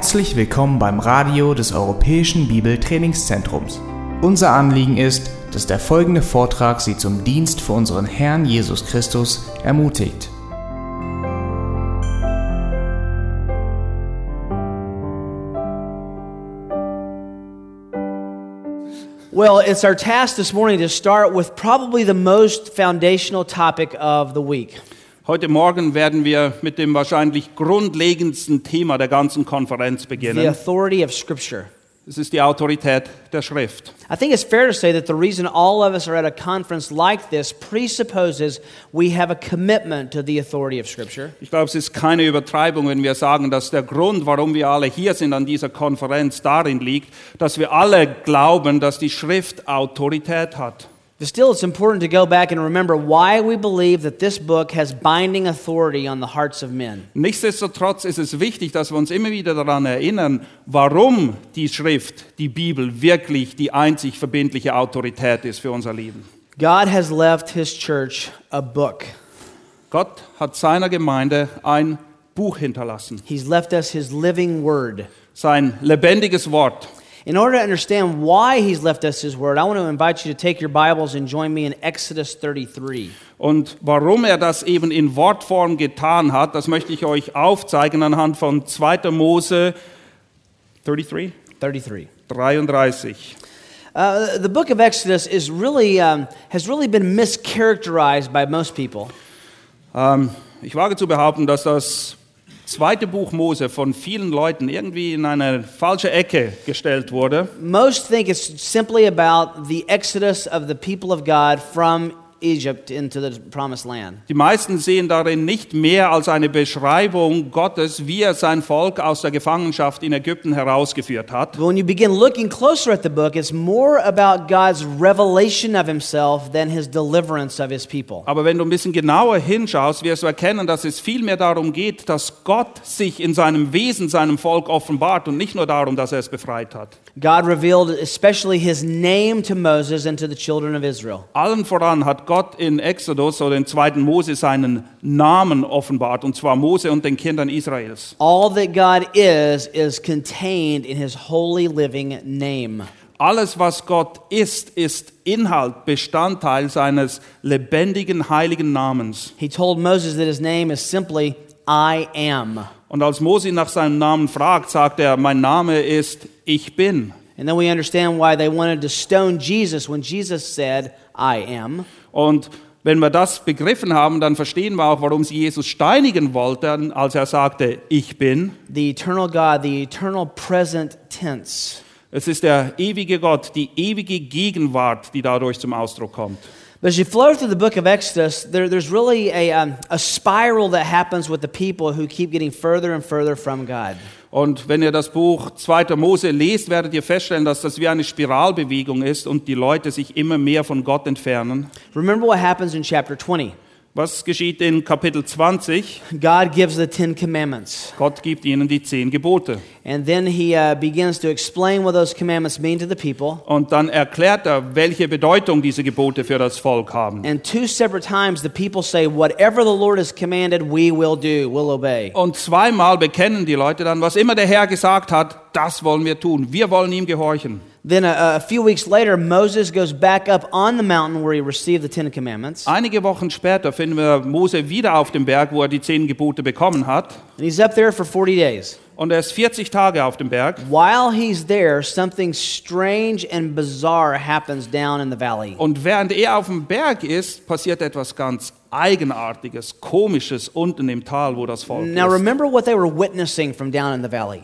Herzlich willkommen beim Radio des Europäischen Bibeltrainingszentrums. Unser Anliegen ist, dass der folgende Vortrag Sie zum Dienst für unseren Herrn Jesus Christus ermutigt. Well, it's our task this morning to start with probably the most foundational topic of the week. Heute Morgen werden wir mit dem wahrscheinlich grundlegendsten Thema der ganzen Konferenz The beginnen. authority of Scripture. Es ist die Autorität der Schrift. I think it's fair to say that the reason all of us are at a conference like this presupposes we have a commitment to the authority of Scripture. Ich glaube, es ist keine Übertreibung, wenn wir sagen, dass der Grund, warum wir alle hier sind an dieser Konferenz, darin liegt, dass wir alle glauben, dass die Schrift Autorität hat. But still, it's important to go back and remember why we believe that this book has binding authority on the hearts of men. Nichtsdestotrotz ist es wichtig, dass wir uns immer wieder daran erinnern, warum die Schrift, die Bibel, wirklich die einzig verbindliche Autorität ist für unser Leben. God has left His church a book. Gott hat seiner Gemeinde ein Buch hinterlassen, He's left us His living word. sein lebendiges Wort. In order to understand why He's left us His word, I want to invite you to take your Bibles and join me in Exodus 33. Und warum er das eben in Wortform getan hat, das möchte ich euch aufzeigen anhand von 2. Mose 33, 33. 33. Uh, the book of Exodus is really, um, has really been mischaracterized by most people. Ähm, ich wage zu behaupten, dass das zweite Buch Mose von vielen Leuten irgendwie in eine falsche Ecke gestellt wurde. Most think it's simply about the exodus of the people of God from Egypt into the promised land. Die meisten sehen darin nicht mehr als eine Beschreibung Gottes, wie er sein Volk aus der Gefangenschaft in Ägypten herausgeführt hat. But when you begin looking closer at the book, it's more about God's revelation of himself than his deliverance of his people. Aber wenn du ein bisschen genauer hinschaust, wirst du erkennen, dass es vielmehr darum geht, dass Gott sich in seinem Wesen seinem Volk offenbart und nicht nur darum, dass er es befreit hat. God revealed especially his name to Moses and to the children of Israel. Allen voran hat Gott in Exodus oder in 2. Mose seinen Namen offenbart, und zwar Mose und den Kindern Israels. All that God is, is contained in his holy living name. Alles, was Gott ist, ist Inhalt, Bestandteil seines lebendigen, heiligen Namens. He told Moses that his name is simply I am. Und als Mose nach seinem Namen fragt, sagt er, mein Name ist Ich bin. And then we understand why they wanted to stone Jesus when Jesus said, I am. Und wenn wir das begriffen haben, dann verstehen wir auch, warum sie Jesus steinigen wollten, als er sagte, ich bin. The eternal God, the eternal present tense. Es ist der ewige Gott, die ewige Gegenwart, die dadurch zum Ausdruck kommt. But as you flow through the book of Exodus, there, there's really a, um, a spiral that happens with the people who keep getting further and further from God. Und wenn ihr das Buch 2. Mose lest, werdet ihr feststellen, dass das wie eine Spiralbewegung ist und die Leute sich immer mehr von Gott entfernen. Remember what happens in chapter 20. Was geschieht in Kapitel 20? God gives the Ten Commandments. Gott gibt ihnen die zehn Gebote. And then he uh, begins to explain what those commandments mean to the people. Und dann erklärt er, welche Bedeutung diese Gebote für das Volk haben. And two separate times the people say, Whatever the Lord has commanded, we will do, we'll obey. Und zweimal bekennen die Leute dann, was immer der Herr gesagt hat, das wollen wir tun. Wir wollen ihm gehorchen. Then a, a few weeks later, Moses goes back up on the mountain where he received the Ten Commandments. Einige Wochen später finden wir Mose wieder auf dem Berg, wo er die zehn Gebote bekommen hat. And he's up there for 40 days. Und er ist 40 Tage auf dem Berg. While he's there, something strange and bizarre happens down in the valley. Und während er auf dem Berg ist, passiert etwas ganz Eigenartiges, Komisches unten im Tal, wo das Volk Now, ist. remember what they were witnessing from down in the valley.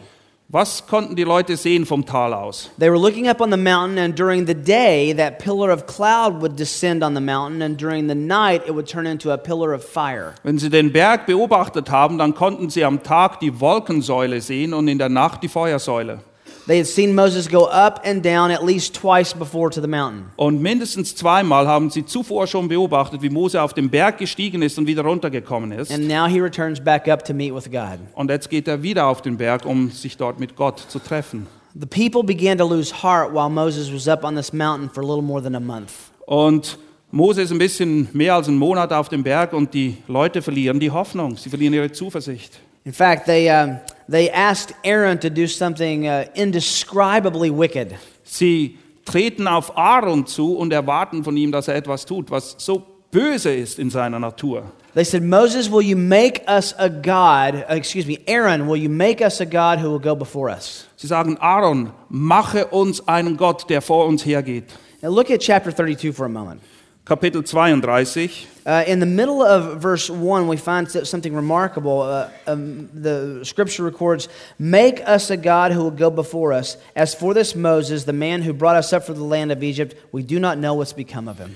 Was konnten die Leute sehen vom Tal aus? They were looking up on the mountain, and during the day, that pillar of cloud would descend on the mountain, and during the night, it would turn into a pillar of fire. Wenn sie den Berg beobachtet haben, dann konnten sie am Tag die Wolkensäule sehen und in der Nacht die Feuersäule. They had seen Moses go up and down at least twice before to the mountain. Und mindestens zweimal haben sie zuvor schon beobachtet, wie Mose auf den Berg gestiegen ist und wieder runtergekommen ist. And now he returns back up to meet with God. Und jetzt geht er wieder auf den Berg, um sich dort mit Gott zu treffen. The people began to lose heart while Moses was up on this mountain for a little more than a month. Und Mose ist ein bisschen mehr als einen Monat auf dem Berg und die Leute verlieren die Hoffnung, sie verlieren ihre Zuversicht. In fact, they, um, they asked Aaron to do something uh, indescribably wicked. Sie treten auf Aaron zu und erwarten von ihm, dass er etwas tut, was so böse ist in seiner Natur. They said, Moses, will you make us a God? uh, excuse me, Aaron, will you make us a God who will go before us? Sie sagen, Aaron, mache uns einen Gott, der vor uns hergeht. Now look at chapter 32 for a moment. Kapitel 32. Uh, in the middle of verse 1, we find so- something remarkable. Uh, um, the scripture records, Make us a God who will go before us. As for this Moses, the man who brought us up from the land of Egypt, we do not know what's become of him.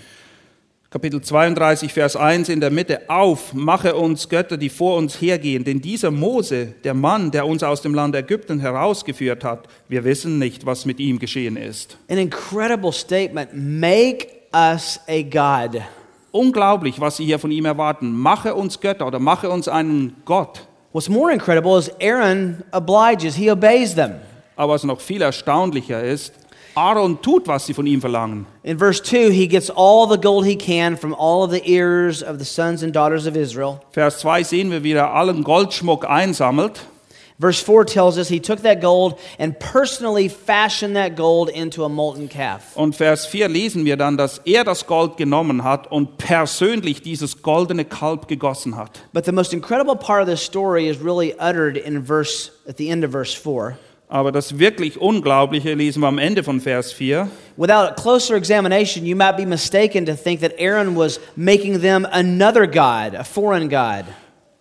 Kapitel 32, Vers 1 in der Mitte. Auf, mache uns Götter, die vor uns hergehen. Denn dieser Mose, der Mann, der uns aus dem Land Ägypten herausgeführt hat, wir wissen nicht, was mit ihm geschehen ist. An incredible statement. Make us a God. Unglaublich, was sie hier von ihm erwarten. Mache uns Götter oder mache uns einen Gott. What's more incredible is Aaron obliges, he obeys them. Aber was noch viel erstaunlicher ist, Aaron tut, was sie von ihm verlangen. In verse 2, he gets all the gold he can from all of the ears of the sons and daughters of Israel. Vers 2 sehen wir, wie er allen Goldschmuck einsammelt. Verse 4 tells us he took that gold and personally fashioned that gold into a molten calf. Und Vers 4 lesen wir dann, dass er das Gold genommen hat und persönlich dieses goldene Kalb gegossen hat. But the most incredible part of this story is really uttered in verse at the end of verse 4. Aber das wirklich Unglaubliche lesen wir am Ende von Vers 4. Without a closer examination, you might be mistaken to think that Aaron was making them another god, a foreign god.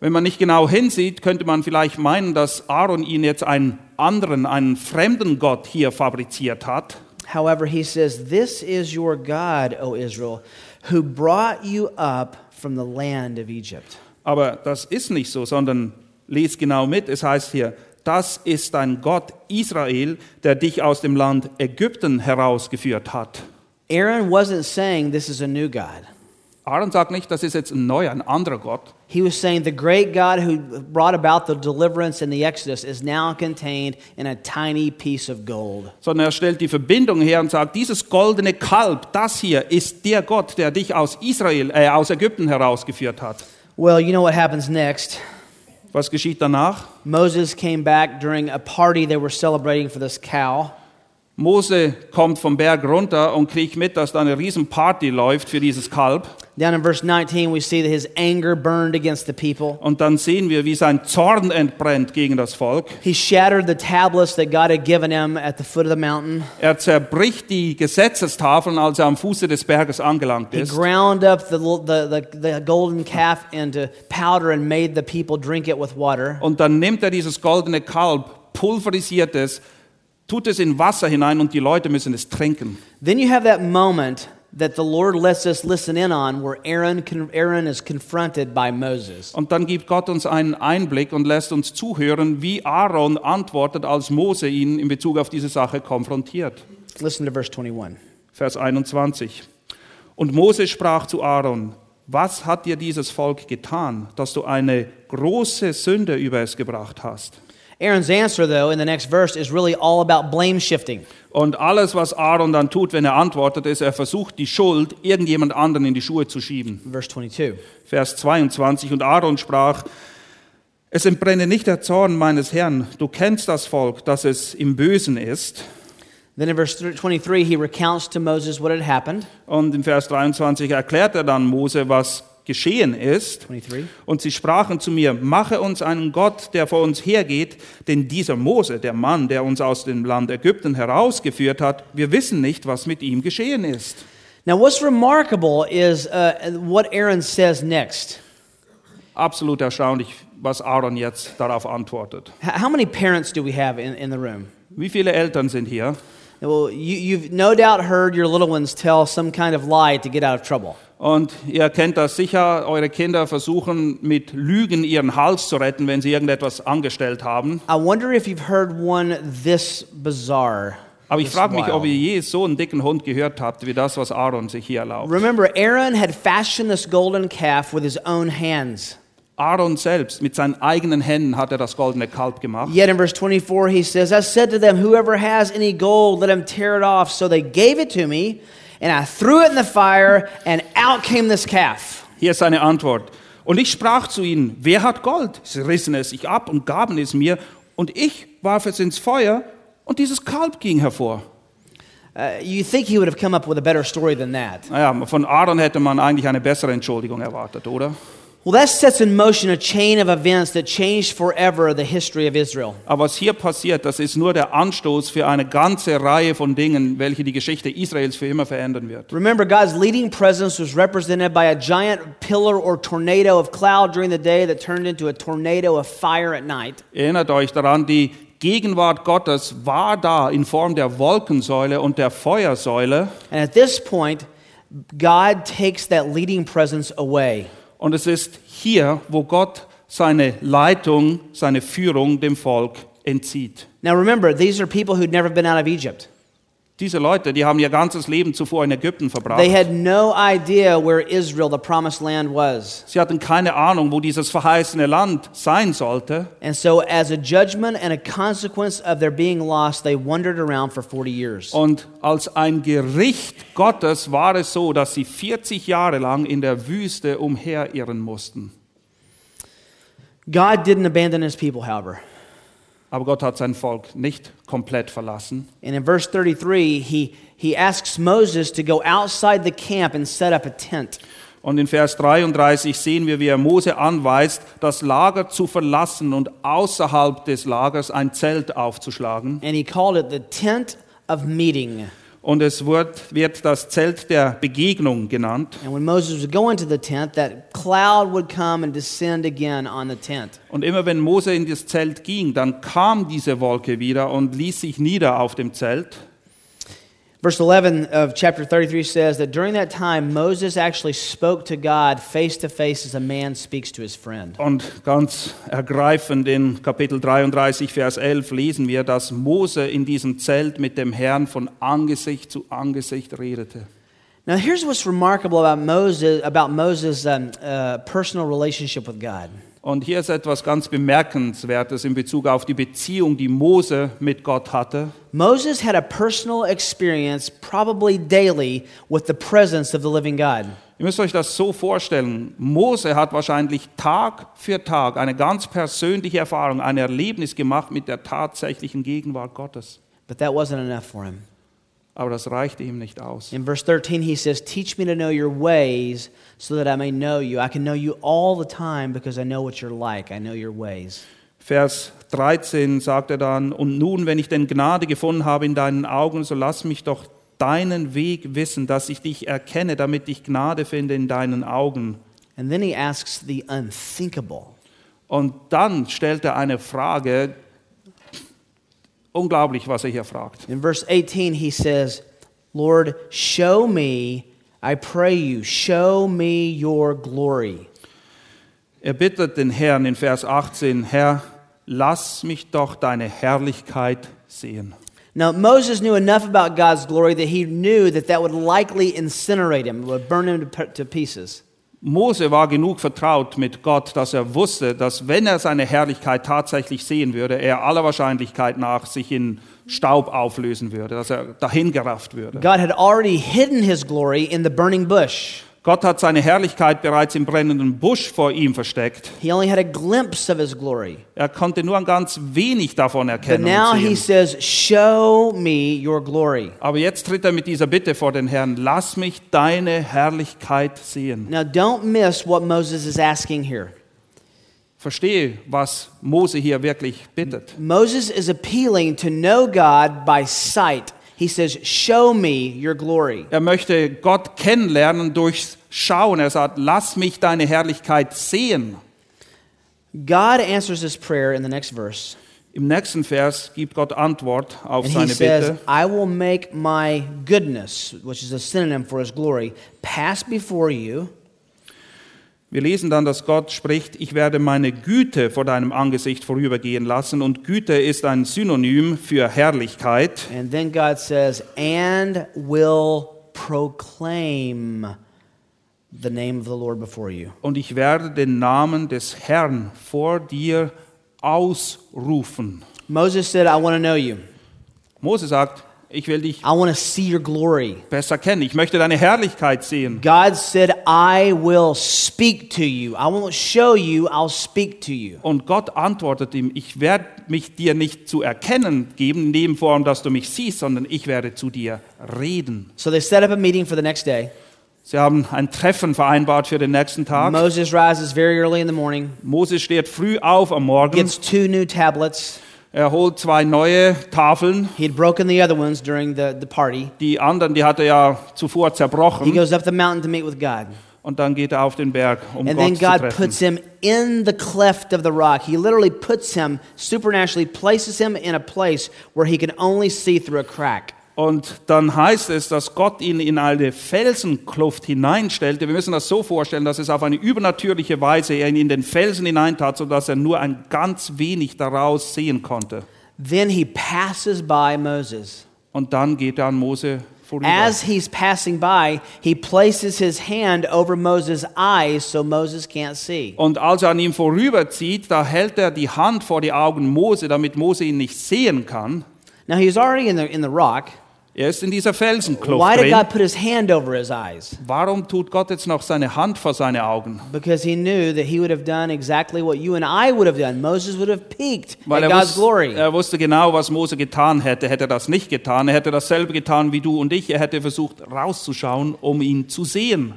Wenn man nicht genau hinsieht, könnte man vielleicht meinen, dass Aaron ihn jetzt einen anderen, einen fremden Gott hier fabriziert hat. However, he says, This is your God, O Israel, who brought you up from the land of Egypt. Aber das ist nicht so, sondern les genau mit. Es heißt hier, das ist dein Gott Israel, der dich aus dem Land Ägypten herausgeführt hat. Aaron wasn't saying this is a new God. Aaron sagt nicht, das ist jetzt ein neuer, ein anderer Gott, He was saying the great God who brought about the deliverance in the Exodus is now contained in a tiny piece of gold. sondern er stellt die Verbindung her und sagt, dieses goldene Kalb, das hier ist der Gott, der dich aus Israel, äh, aus Ägypten herausgeführt hat. Well, you know what happens next? Was geschieht danach? Moses came back during a party they were celebrating for this cow. Mose kommt vom Berg runter und kriegt mit, dass da eine Riesenparty läuft für dieses Kalb. Down in verse 19, we see that his anger burned against the people. Und dann sehen wir, wie sein Zorn entbrennt gegen das Volk. He shattered the tablets that God had given him at the foot of the mountain. Er zerbricht die Gesetzestafeln, als er am Fuße des Berges angelangt He ist. ground up the, the, the, the golden calf into powder and made the people drink it with water. Und dann nimmt er dieses goldene Kalb, pulverisiert es, tut es in Wasser hinein und die Leute müssen es trinken. Then you have that moment that the Lord lets us listen in on where Aaron, Aaron is confronted by Moses. Und dann gibt Gott uns einen Einblick und lässt uns zuhören, wie Aaron antwortet, als Mose ihn in Bezug auf diese Sache konfrontiert. Listen to verse 21. Vers 21. Und Mose sprach zu Aaron, was hat dir dieses Volk getan, dass du eine große Sünde über es gebracht hast? Aaron's answer, though, in the next verse is really all about blame shifting. Und alles, was Aaron dann tut, wenn er antwortet, ist, er versucht, die Schuld irgendjemand anderen in die Schuhe zu schieben. Verse 22. Vers 22. Und Aaron sprach, es entbrenne nicht der Zorn meines Herrn. Du kennst das Volk, dass es im Bösen ist. Then in verse 23, he recounts to Moses what had happened. Und im Vers 23 erklärt er dann Mose, was geschehen ist. 23. Und sie sprachen zu mir, mache uns einen Gott, der vor uns hergeht, denn dieser Mose, der Mann, der uns aus dem Land Ägypten herausgeführt hat, wir wissen nicht, was mit ihm geschehen ist. Now, what's remarkable is uh, what Aaron says next. Absolut erstaunlich, was Aaron jetzt darauf antwortet. How many parents do we have in, in the room? Wie viele Eltern sind hier? Well, you, you've no doubt heard your little ones tell some kind of lie to get out of trouble. Und ihr kennt das sicher, eure Kinder versuchen mit Lügen ihren Hals zu retten, wenn sie irgendetwas angestellt haben. I wonder if you've heard one this bizarre. Aber ich frage mich, wild. ob ihr je so einen dicken Hund gehört habt, wie das, was Aaron sich hier erlaubt. Remember, Aaron had fashioned this golden calf with his own hands. Aaron selbst, mit seinen eigenen Händen hat er das goldene Kalb gemacht. Yet in verse 24, he says, I said to them, Whoever has any gold, let him tear it off. So they gave it to me, and I threw it in the fire, and out came this calf. Hier ist seine Antwort. Und ich sprach zu ihnen, wer hat Gold? Sie rissen es sich ab und gaben es mir, Und ich warf es ins Feuer und dieses Kalb ging hervor. Uh, you think he would have come up with a better story than that. Naja, von Aaron hätte man eigentlich eine bessere Entschuldigung erwartet, oder? Well, that sets in motion a chain of events that changed forever the history of Israel. Aber was hier passiert, das ist nur der Anstoß für eine ganze Reihe von Dingen, welche die Geschichte Israels für immer verändern wird. Remember, God's leading presence was represented by a giant pillar or tornado of cloud during the day that turned into a tornado of fire at night. Erinnert euch daran, die Gegenwart Gottes war da in Form der Wolkensäule und der Feuersäule. And at this point, God takes that leading presence away. Und es ist hier, wo Gott seine Leitung, seine Führung dem Volk entzieht. Now remember, these are people who'd never been out of Egypt. Diese Leute, die haben ihr ganzes Leben zuvor in Ägypten verbracht. They had no idea where Israel, the promised land, was. Sie hatten keine Ahnung, wo dieses verheißene Land sein sollte. And so, as a judgment and a consequence of their being lost, they wandered around for 40 years. Und als ein Gericht Gottes war es so, dass sie 40 Jahre lang in der Wüste umherirren mussten. God didn't abandon his people, however. Aber Gott hat sein Volk nicht komplett verlassen. And in verse 33, he, he asks Moses to go outside the camp and set up a tent. Und in Vers 33 sehen wir, wie er Mose anweist, das Lager zu verlassen und außerhalb des Lagers ein Zelt aufzuschlagen. And he called it the tent of meeting. Und es wird, wird das Zelt der Begegnung genannt. Tent. Und immer wenn Mose in das Zelt ging, dann kam diese Wolke wieder und ließ sich nieder auf dem Zelt. Verse 11 of chapter 33 says that during that time, Moses actually spoke to God face to face as a man speaks to his friend. Und ganz ergreifend in Kapitel 33, Vers 11 lesen wir, dass Mose in diesem Zelt mit dem Herrn von Angesicht zu Angesicht redete. Now, here's what's remarkable about Moses, about Moses' um, uh, personal relationship with God. Und hier ist etwas ganz Bemerkenswertes in Bezug auf die Beziehung, die Mose mit Gott hatte. Moses had a personal experience, probably daily, with the presence of the living God. Ihr müsst euch das so vorstellen. Mose hat wahrscheinlich Tag für Tag eine ganz persönliche Erfahrung, ein Erlebnis gemacht mit der tatsächlichen Gegenwart Gottes. But that wasn't enough for him. Aber das reichte ihm nicht aus. In verse 13, he says, Teach me to know your ways so that I may know you. I can know you all the time because I know what you're like. I know your ways. Vers 13 sagt er dann, und nun, wenn ich denn Gnade gefunden habe in deinen Augen, so lass mich doch deinen Weg wissen, dass ich dich erkenne, damit ich Gnade finde in deinen Augen. And then he asks the unthinkable. Und dann stellt er eine Frage, unglaublich, was er hier fragt. In verse 18, he says, Lord, show me, I pray you, show me your glory. Er bittet den Herrn in Vers 18, Herr, lass mich doch deine Herrlichkeit sehen. Now, Moses knew enough about God's glory that he knew that that would likely incinerate him, would burn him to, to pieces. Mose war genug vertraut mit Gott, dass er wusste, dass wenn er seine Herrlichkeit tatsächlich sehen würde, er aller Wahrscheinlichkeit nach sich in Staub auflösen würde, dass er dahingerafft würde. God had already hidden his glory in the burning bush. Gott hat seine Herrlichkeit bereits im brennenden Busch vor ihm versteckt. He only had a glimpse of his glory. Er konnte nur ein ganz wenig davon But erkennen. now Und he says, Show me your glory. Aber jetzt tritt er mit dieser Bitte vor den Herrn, lass mich deine Herrlichkeit sehen. Now, don't miss what Moses is asking here. Verstehe, was Mose hier wirklich bittet. Moses is appealing to know God by sight. He says, Show me your glory. Er möchte Gott kennenlernen durchs Schauen. Er sagt, lass mich deine Herrlichkeit sehen. God answers this prayer in the next verse. Im nächsten Vers gibt Gott Antwort auf And he seine says, Bitte. I will make my goodness, which is a synonym for his glory, pass before you, Wir lesen dann, dass Gott spricht, ich werde meine Güte vor deinem Angesicht vorübergehen lassen. Und Güte ist ein Synonym für Herrlichkeit. and then God says, and will proclaim the name of the Lord before you. Und ich werde den Namen des Herrn vor dir ausrufen. Moses said, I want to know you. Mose sagt, Ich will dich I want to see your glory. besser kennen. Ich möchte deine Herrlichkeit sehen. God said, I will speak to you. I won't show you, I'll speak to you. Und Gott antwortet ihm, ich werde mich dir nicht zu erkennen geben, in dem Form, dass du mich siehst, sondern ich werde zu dir reden. So they set up a meeting for the next day. Sie haben ein Treffen vereinbart für den nächsten Tag. Moses rises very early in the morning, Moses steht früh auf am Morgen. gets two new tablets. Er holt zwei neue Tafeln. He had broken the other ones during the, the party. Die anderen, die hat er ja zuvor He zerbrochen. goes up the mountain to meet with God. Und dann geht er auf den Berg, um And Gott then zu God treffen. puts him in the cleft of the rock. He literally puts him, supernaturally places him in a place where he can only see through a crack. Und dann heißt es, dass Gott ihn in eine Felsenkluft hineinstellte. Wir müssen das so vorstellen, dass es auf eine übernatürliche Weise er ihn in den Felsen hineintat, sodass er nur ein ganz wenig daraus sehen konnte. Then he passes by Moses. Und dann geht er an Mose vorüber. As he's passing by, he places his hand over Moses' eyes so Moses can't see. Und als er an ihm vorüberzieht, da hält er die Hand vor die Augen Mose, damit Mose ihn nicht sehen kann. Now he was already in the, in the rock. Er ist in dieser Felsenkluft Why did drin. God put his hand over his eyes? Warum tut Gott jetzt noch seine Hand vor seine Augen? Because he knew that he would have done exactly what you and I would have done. Moses would have peeked Weil at er, God's glory. er wusste genau, was Mose getan hätte. Hätte er das nicht getan, er hätte dasselbe getan wie du und ich. Er hätte versucht rauszuschauen, um ihn zu sehen.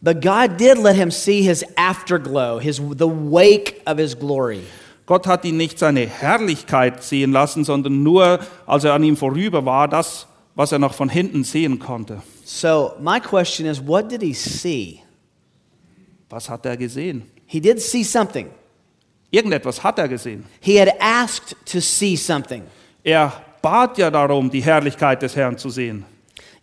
But God did let him see his afterglow, his the wake of his glory. Gott hat ihn nicht seine Herrlichkeit sehen lassen, sondern nur, als er an ihm vorüber war, das, was er noch von hinten sehen konnte. So my question is, what did he see? Was hat er gesehen? He did see something. Irgendetwas hat er gesehen. He had asked to see something. Er bat ja darum, die Herrlichkeit des Herrn zu sehen.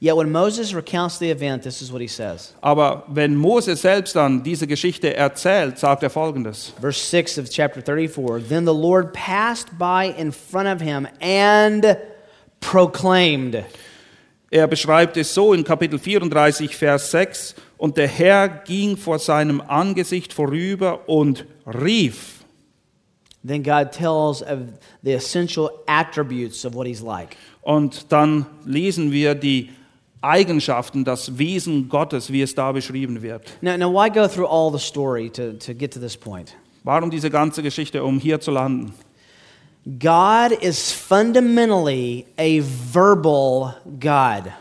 Yet when Moses recounts the event, this is what he says. Aber wenn Mose selbst dann diese Geschichte erzählt, sagt er folgendes. Verse 6 of chapter 34 Then the Lord passed by in front of him and proclaimed. Er beschreibt es so in Kapitel 34, Vers 6. Und der Herr ging vor seinem Angesicht vorüber und rief. Then God tells of the essential attributes of what he's like. Und dann lesen wir die Eigenschaften, das Wesen Gottes, wie es da beschrieben wird. Now, now why go through all the story to, to get to this point? Warum diese ganze Geschichte, um hier zu landen? God is fundamentally a verbal God.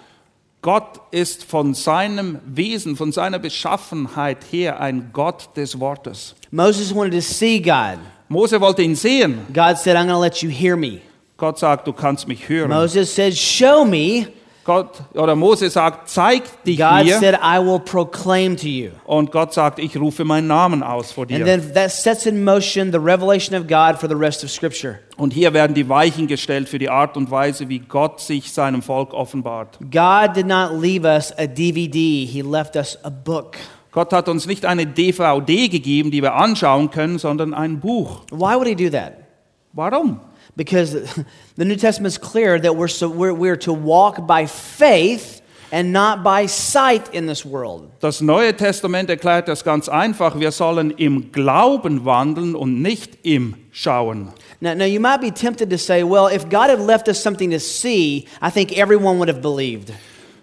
Gott ist von seinem Wesen, von seiner Beschaffenheit her ein Gott des Wortes. Moses wanted to see God. Mose wollte ihn sehen. God said, I'm going to let you hear me. Gott sagt, du kannst mich hören. Moses said, Show me. Gott oder Mose sagt, zeig dich God mir. said, I will proclaim to you. Und Gott sagt, ich rufe meinen Namen aus vor dir. And then that sets in motion the revelation of God for the rest of Scripture. Und hier werden die Weichen gestellt für die Art und Weise, wie Gott sich seinem Volk offenbart. God did not leave us a DVD, He left us a book. Gott hat uns nicht eine DVD gegeben, die wir anschauen können, sondern ein Buch. Why would He do that? Warum? Because the New Testament is clear that we're, so, we're, we're to walk by faith and not by sight in this world. Das Neue Testament erklärt das ganz einfach. Wir sollen im Glauben wandeln und nicht im Schauen. Now, now, you might be tempted to say, well, if God had left us something to see, I think everyone would have believed.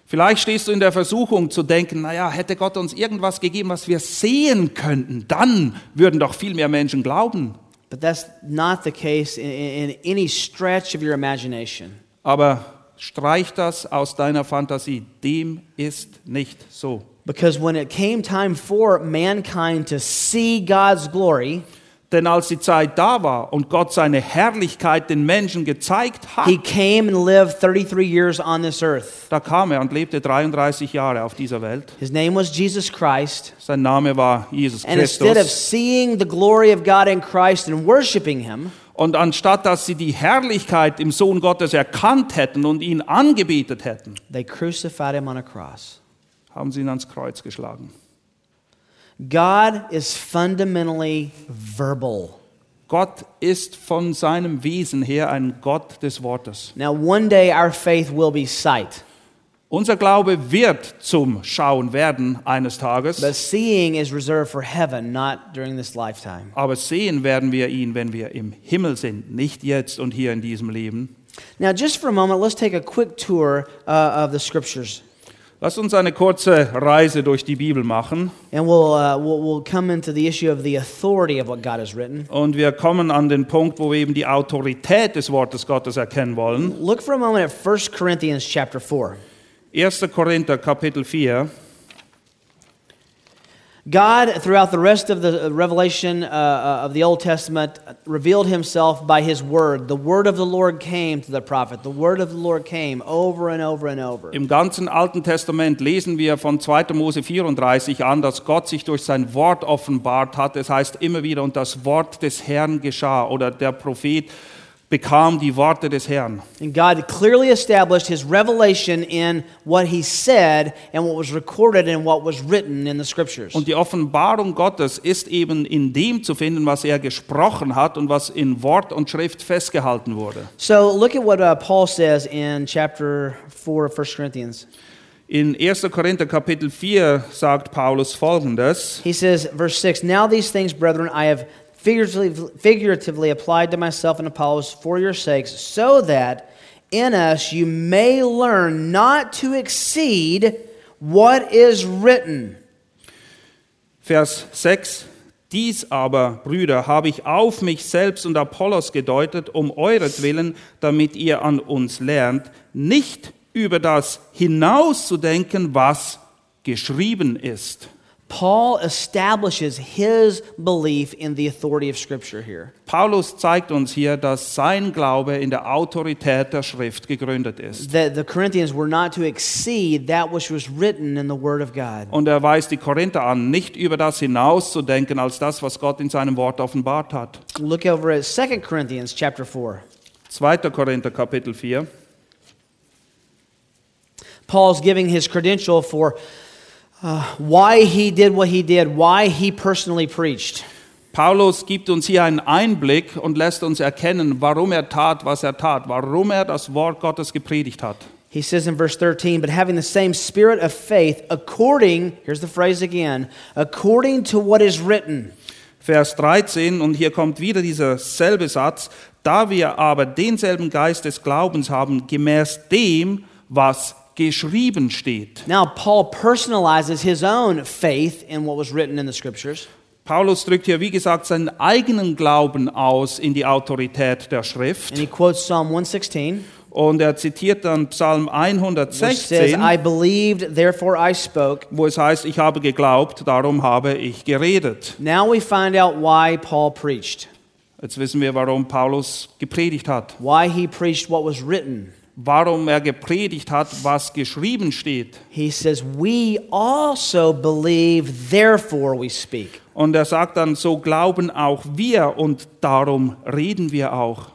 Vielleicht stehst du in der Versuchung zu denken, naja, hätte Gott uns irgendwas gegeben, was wir sehen könnten, dann würden doch viel mehr Menschen glauben. But that's not the case in, in, any stretch of your imagination. Aber streich das aus deiner Fantasie. Dem ist nicht so. Because when it came time for mankind to see God's glory, Denn als die Zeit da war und Gott seine Herrlichkeit den Menschen gezeigt hat, he came and lived 33 years on this earth. da kam er und lebte 33 Jahre auf dieser Welt. His name was Jesus Christ. Sein Name war Jesus And instead of Christus. seeing the glory of God in Christ and worshiping him, Und anstatt dass sie die Herrlichkeit im Sohn Gottes erkannt hätten und ihn angebetet hätten, they crucified him on a cross. haben sie ihn ans Kreuz geschlagen. God is fundamentally verbal. Gott ist von seinem Wesen her ein Gott des Wortes. Now, one day our faith will be sight, Unser Glaube wird zum Schauen werden eines Tages, but seeing is reserved for heaven, not during this lifetime. aber sehen werden wir ihn, wenn wir im Himmel sind, nicht jetzt und hier in diesem Leben. Now, just for a moment, let's take a quick tour uh, of the scriptures. Lasst uns eine kurze Reise durch die Bibel machen And we'll, uh, we'll, we'll come into the issue of the authority of what God has written. und wir kommen an den Punkt, wo wir eben die Autorität des Wortes Gottes erkennen wollen. Look for a moment at 1 Corinthians chapter 4. 1. Korinther Kapitel 4. God, throughout the rest of the revelation uh, uh, of the Old Testament, revealed himself by his word. The word of the Lord came to the prophet. The word of the Lord came over and over and over. Im ganzen Alten Testament lesen wir von 2. Mose 34 an, dass Gott sich durch sein Wort offenbart hat. Es heißt immer wieder, und das Wort des Herrn geschah oder der Prophet bekam die Worte des Herrn. And God clearly established his revelation in what he said and what was recorded and what was written in the scriptures. Und die Offenbarung Gottes ist eben in dem zu finden, was er gesprochen hat und was in Wort und Schrift festgehalten wurde. So look at what uh, Paul says in chapter 4 of 1 Corinthians. In 1. Korinther Kapitel 4 sagt Paulus folgendes: He says, verse 6 Now these things, brethren, I have figuratively, figuratively applied to myself and Apollos for your sakes, so that in us you may learn not to exceed what is written. Vers 6. Dies aber, Brüder, habe ich auf mich selbst und Apollos gedeutet, um euretwillen, damit ihr an uns lernt, nicht über das hinauszudenken, was geschrieben ist. Paul establishes his belief in the authority of Scripture here. Paulus zeigt uns hier, dass sein Glaube in der Autorität der Schrift gegründet ist. That the Corinthians were not to exceed that which was written in the Word of God. Und er weist die Korinther an, nicht über das hinauszudenken, als das, was Gott in seinem Wort offenbart hat. Look over at 2 Corinthians chapter 4. 2. Korinther Kapitel 4. Paul's giving his credential for uh, why he did what he did, why he personally preached. Paulus gibt uns hier einen Einblick und lässt uns erkennen, warum er tat, was er tat, warum er das Wort Gottes gepredigt hat. He says in verse 13, but having the same spirit of faith, according, here's the phrase again, according to what is written. Vers 13, und hier kommt wieder dieser selbe Satz, da wir aber denselben Geist des Glaubens haben, gemäß dem, was geschrieben steht. Now, Paul personalizes his own faith in what was written in the scriptures. Paulus drückt hier, wie gesagt, seinen eigenen Glauben aus in die Autorität der Schrift. And he quotes Psalm 116, Und er zitiert dann Psalm which says, 116, I believed, therefore I spoke. wo es heißt, ich habe geglaubt, darum habe ich geredet. Now we find out why Paul preached, Jetzt wissen wir, warum Paulus gepredigt hat. why he preached what was written. Warum er gepredigt hat, was geschrieben steht. He says, We also believe, therefore we speak. Und er sagt dann, so glauben auch wir und darum reden wir auch.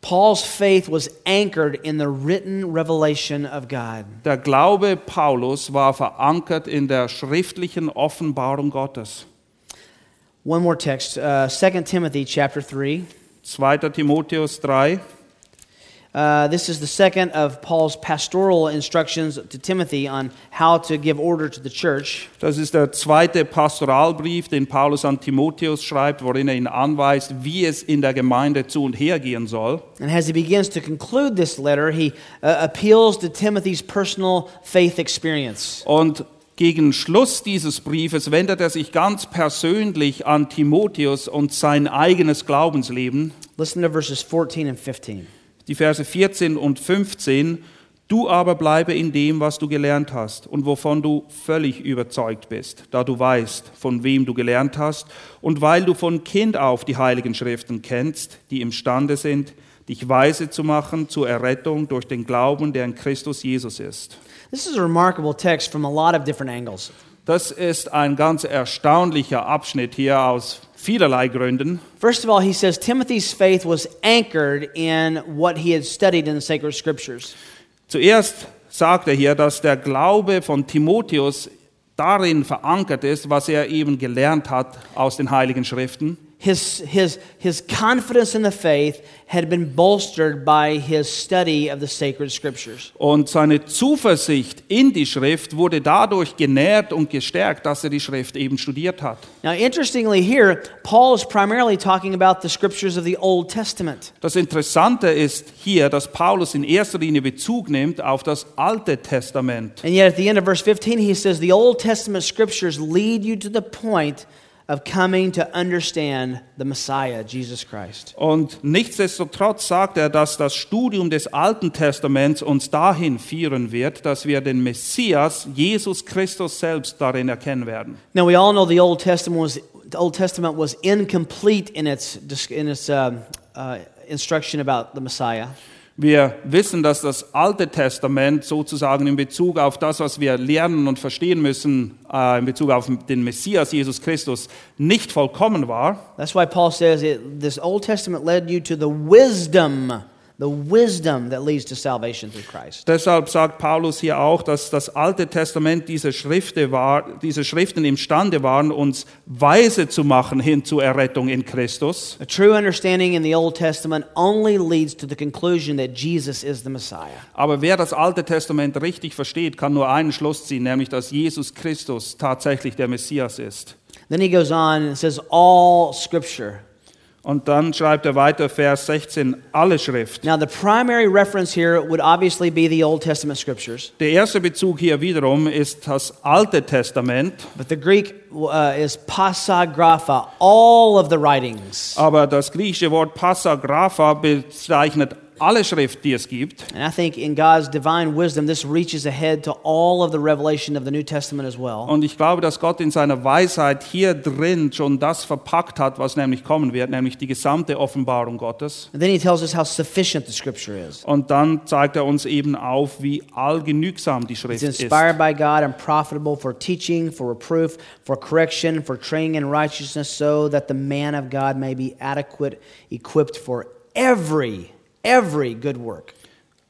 Paul's faith was anchored in the written revelation of God. Der Glaube Paulus war verankert in der schriftlichen Offenbarung Gottes. One more text, uh, 2 Timothy chapter 3. 2. Timotheus 3. Uh, this is the second of Paul's pastoral instructions to Timothy on how to give order to the church. Das ist der zweite Pastoralbrief, den Paulus an Timotheus schreibt, worin er ihn anweist, wie es in der Gemeinde zu und her gehen soll. And as he begins to conclude this letter, he uh, appeals to Timothy's personal faith experience. Und gegen Schluss dieses Briefes wendet er sich ganz persönlich an Timotheus und sein eigenes Glaubensleben. Listen to verses 14 and 15. Die Verse 14 und 15. Du aber bleibe in dem, was du gelernt hast und wovon du völlig überzeugt bist, da du weißt, von wem du gelernt hast und weil du von Kind auf die heiligen Schriften kennst, die imstande sind, dich weise zu machen zur Errettung durch den Glauben, der in Christus Jesus ist. This is a remarkable text from a lot of different angles. Das ist ein ganz erstaunlicher Abschnitt hier aus vielerlei Gründen. First of all, he says Timothy's faith was anchored in what he had studied in the sacred scriptures. Zuerst sagt er hier, dass der Glaube von Timotheus darin verankert ist, was er eben gelernt hat aus den heiligen Schriften. His, his, his confidence in the faith had been bolstered by his study of the sacred scriptures. Und seine Zuversicht in die Schrift wurde dadurch genährt und gestärkt, dass er die Schrift eben studiert hat. Now, interestingly, here, Paul is primarily talking about the scriptures of the Old Testament. Das Interessante ist hier, dass Paulus in erster Linie Bezug nimmt auf das Alte Testament. And yet, at the end of verse 15, he says the Old Testament scriptures lead you to the point of coming to understand the Messiah, Jesus Christ. Und nichtsdestotrotz sagt er, dass das Studium des Alten Testaments uns dahin führen wird, dass wir den Messias, Jesus Christus selbst, darin erkennen werden. Now, we all know the Old Testament was, the Old Testament was incomplete in its, in its um, uh, instruction about the Messiah. Wir wissen, dass das Alte Testament sozusagen in Bezug auf das, was wir lernen und verstehen müssen, äh, in Bezug auf den Messias Jesus Christus, nicht vollkommen war. That's why Paul says it, this Old Testament led you to the wisdom, the wisdom that leads to salvation through Christ. Deshalb sagt Paulus hier auch, dass das Alte Testament diese, Schriften war, diese Schriften imstande waren, uns weise zu machen hin zur Errettung in Christus. A true understanding in the Old Testament only leads to the conclusion that Jesus is the Messiah. Aber wer das Alte Testament richtig versteht, kann nur einen Schluss ziehen, nämlich dass Jesus Christus tatsächlich der Messias ist. Then he goes on and says, All scripture. Und dann schreibt er weiter, Vers 16, alle Schrift. Now, the primary reference here would obviously be the Old Testament scriptures, Der erste Bezug hier wiederum ist das Alte Testament, but the Greek uh, is pasagrapha, all of the writings. aber das griechische Wort Passagrapha bezeichnet alle Schrift, die es gibt. And I think in God's divine wisdom, this reaches ahead to all of the revelation of the New Testament as well. Und ich glaube, dass Gott in seiner Weisheit hier drin schon das verpackt hat, was nämlich kommen wird, nämlich die gesamte Offenbarung Gottes. And then he tells us how sufficient the scripture is. Und dann zeigt er uns eben auf, wie allgenügsam die Schrift It's ist. inspired by God and profitable for teaching, for reproof, for correction, for training in righteousness, so that the man of God may be adequate, equipped for every, every good work.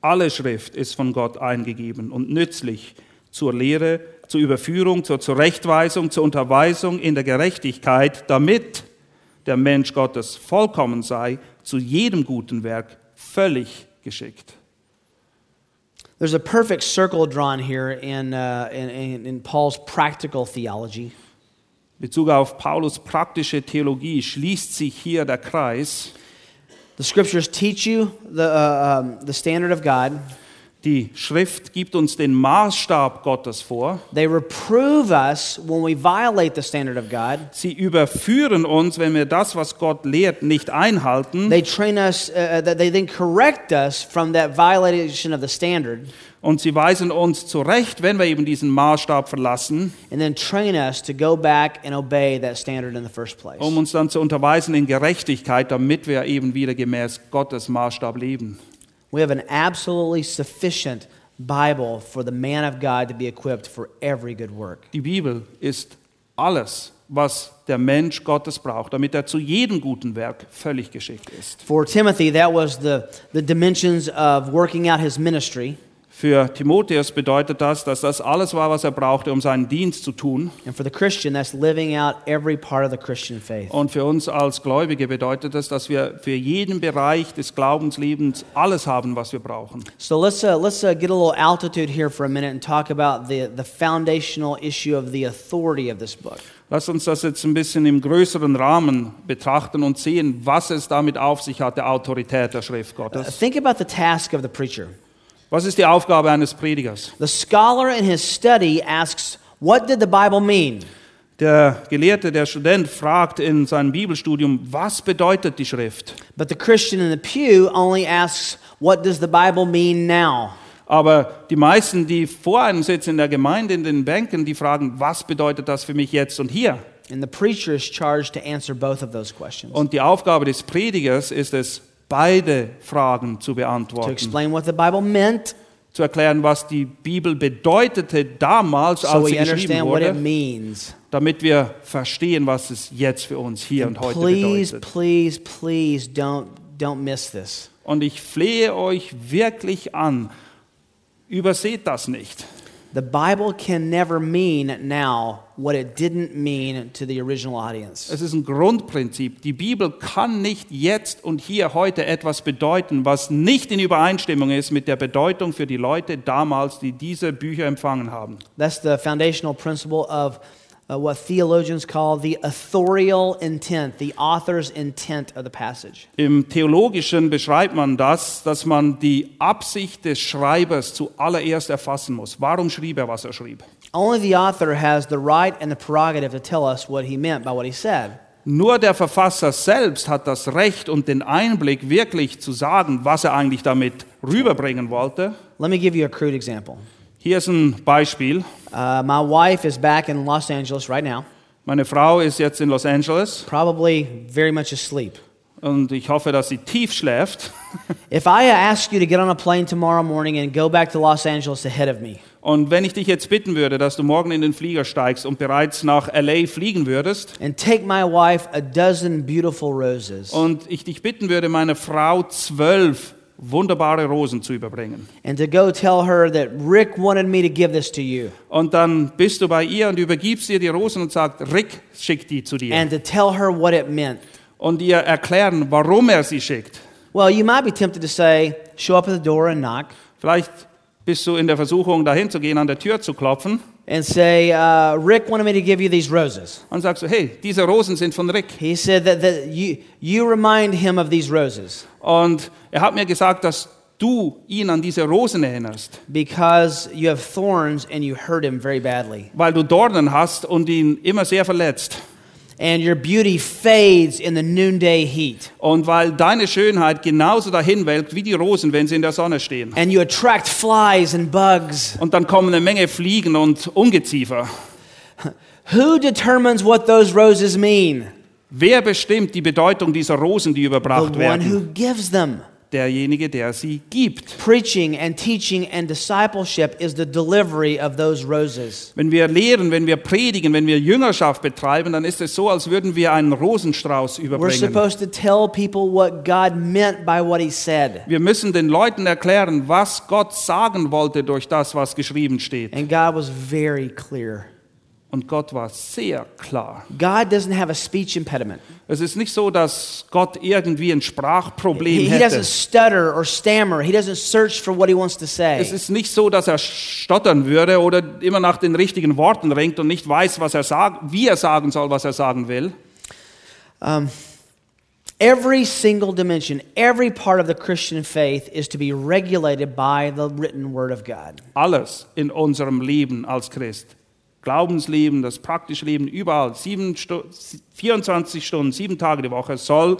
Alle Schrift ist von Gott eingegeben und nützlich zur Lehre, zur Überführung, zur Zurechtweisung, zur Unterweisung in der Gerechtigkeit, damit der Mensch Gottes vollkommen sei, zu jedem guten Werk völlig geschickt. There's a perfect circle drawn here in, uh, in, in, Paul's practical theology. Bezug auf Paulus praktische Theologie schließt sich hier der Kreis. The scriptures teach you the, uh, um, the standard of God. Die Schrift gibt uns den Maßstab Gottes vor. They reprove us when we violate the standard of God. Sie überführen uns, wenn wir das, was Gott lehrt, nicht einhalten. They train us, uh, uh, they then correct us from that violation of the standard Und sie weisen uns zurecht, wenn wir eben diesen Maßstab verlassen, um uns dann zu unterweisen in Gerechtigkeit, damit wir eben wieder gemäß Gottes Maßstab leben. We have an absolutely sufficient Bible for the man of God to be equipped for every good work. Die Bibel ist alles, was der Mensch Gottes braucht, damit er zu jedem guten Werk völlig geschickt ist. For Timothy, that was the, the dimensions of working out his ministry. Für Timotheus bedeutet das, dass das alles war, was er brauchte, um seinen Dienst zu tun. And for the Christian, that's living out every part of the Christian faith. Und für uns als Gläubige bedeutet das, dass wir für jeden Bereich des Glaubenslebens alles haben, was wir brauchen. So let's, uh, let's uh, get a little altitude here for a minute and talk about the, the foundational issue of the authority of this book. Lass uns das jetzt ein bisschen im größeren Rahmen betrachten und sehen, was es damit auf sich hat, der Autorität der Schrift Uh, Gottes. think about the task of the preacher. Was ist die Aufgabe eines Predigers? The scholar in his study asks, What did the Bible mean? Der Gelehrte, der Student fragt in seinem Bibelstudium, was bedeutet die Schrift? But the Christian in the pew only asks, What does the Bible mean now? Aber die meisten, die vor einem sitzen in der Gemeinde, in den Bänken, die fragen, was bedeutet das für mich jetzt und hier? And the preacher is charged to answer both of those questions. Und die Aufgabe des Predigers ist es, beide Fragen zu To beantworten. explain what the Bible meant Zu erklären, was die Bibel bedeutete damals, so als sie geschrieben wurde, damit wir verstehen, was es jetzt für uns hier und heute Please, bedeutet. please, please don't, don't miss this. Und ich flehe euch wirklich an, überseht das nicht. The Bible can never mean now what it didn't mean to the original audience. Es ist ein Grundprinzip. Die Bibel kann nicht jetzt und hier heute etwas bedeuten, was nicht in Übereinstimmung ist mit der Bedeutung für die Leute damals, die diese Bücher empfangen haben. That's the foundational principle of uh, what theologians call the authorial intent, the author's intent of the passage. Im Theologischen beschreibt man das, dass man die Absicht des Schreibers zuallererst erfassen muss. Warum schrieb er, was er schrieb? Only the author has the right and the prerogative to tell us what he meant by what he said. Nur der Verfasser selbst hat das Recht und den Einblick, wirklich zu sagen, was er eigentlich damit rüberbringen wollte. Let me give you a crude example. Hier ist ein Beispiel. Uh, my wife is back in Los Angeles right now, Meine Frau ist jetzt in Los Angeles probably very much asleep. und ich hoffe, dass sie tief schläft. If I ask you to get on a plane tomorrow morning and go back to Los Angeles ahead of me, Und wenn ich dich jetzt bitten würde, dass du morgen in den Flieger steigst und bereits nach LA fliegen würdest and take my wife a dozen beautiful roses, und ich dich bitten würde, meine Frau zwölf wunderbare Rosen zu überbringen. and to go tell her that Rick wanted me to give this to you, Und dann bist du bei ihr und übergibst ihr die Rosen und sagst, Rick schickt die zu dir. and to tell her what it meant. und ihr erklären, warum er sie schickt. Well, you might be tempted to say, show up at the door and knock, Vielleicht bist du in der Versuchung, dahin zu gehen, an der Tür zu klopfen and say, uh, Rick wanted me to give you these roses. und sagst du, hey, diese Rosen sind von Rick. He said that, that you, you remind him of these roses Und er hat mir gesagt, dass du ihn an diese Rosen erinnerst, because you have thorns and you hurt him very badly. weil du Dornen hast und ihn immer sehr verletzt. And your beauty fades in the noonday heat. Und weil deine Schönheit genauso dahin welkt wie die Rosen, wenn sie in der Sonne stehen. And you attract flies and bugs. Und dann kommen eine Menge Fliegen und Ungeziefer. Who determines what those roses mean? Wer bestimmt die Bedeutung dieser Rosen, die The überbracht one who werden? gives them. Derjenige, der sie gibt. Preaching and teaching and discipleship is the delivery of those roses. Wenn wir lehren, wenn wir predigen, wenn wir Jüngerschaft betreiben, dann ist es so, als würden wir einen Rosenstrauß We're überbringen. supposed to tell people what God meant by what He said. Wir müssen den Leuten erklären, was Gott sagen wollte durch das, was geschrieben steht. And God was very clear. Und Gott war sehr klar. God doesn't have a speech impediment. Es ist nicht so, dass Gott irgendwie ein Sprachproblem He, he hätte. doesn't stutter or stammer. He doesn't search for what he wants to Es say. ist nicht so, dass er stottern würde oder immer nach den richtigen Worten ringt und nicht weiß, was er sagt, wie er sagen soll, was er sagen will. Every single dimension, every part of the Christian faith is to be regulated by the written word of God. Alles in unserem Leben als Christ, Glaubensleben, das praktische Leben, überall, sieben Stu 24 Stunden, sieben Tage die Woche, soll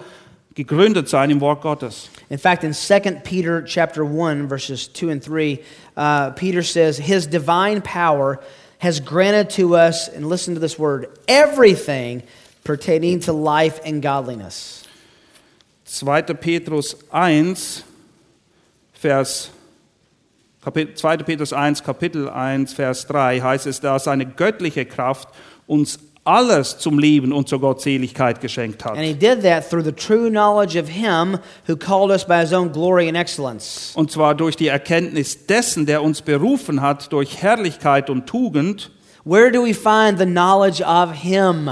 gegründet sein im Wort Gottes. In fact, in 2 Peter chapter 1 verses 2 and 3, uh, Peter says his divine power has granted to us and listen to this word, everything pertaining to life and godliness. 2. Petrus 1, Vers, Kapitel, 2. Petrus 1, Kapitel 1, Vers 3 heißt es, da seine göttliche Kraft uns alles zum Leben und zur Gottseligkeit geschenkt hat. And he did that through the true knowledge of him who called us by his own glory and excellence. Und zwar durch die Erkenntnis dessen, der uns berufen hat, durch Herrlichkeit und Tugend. Where do we find the knowledge of him?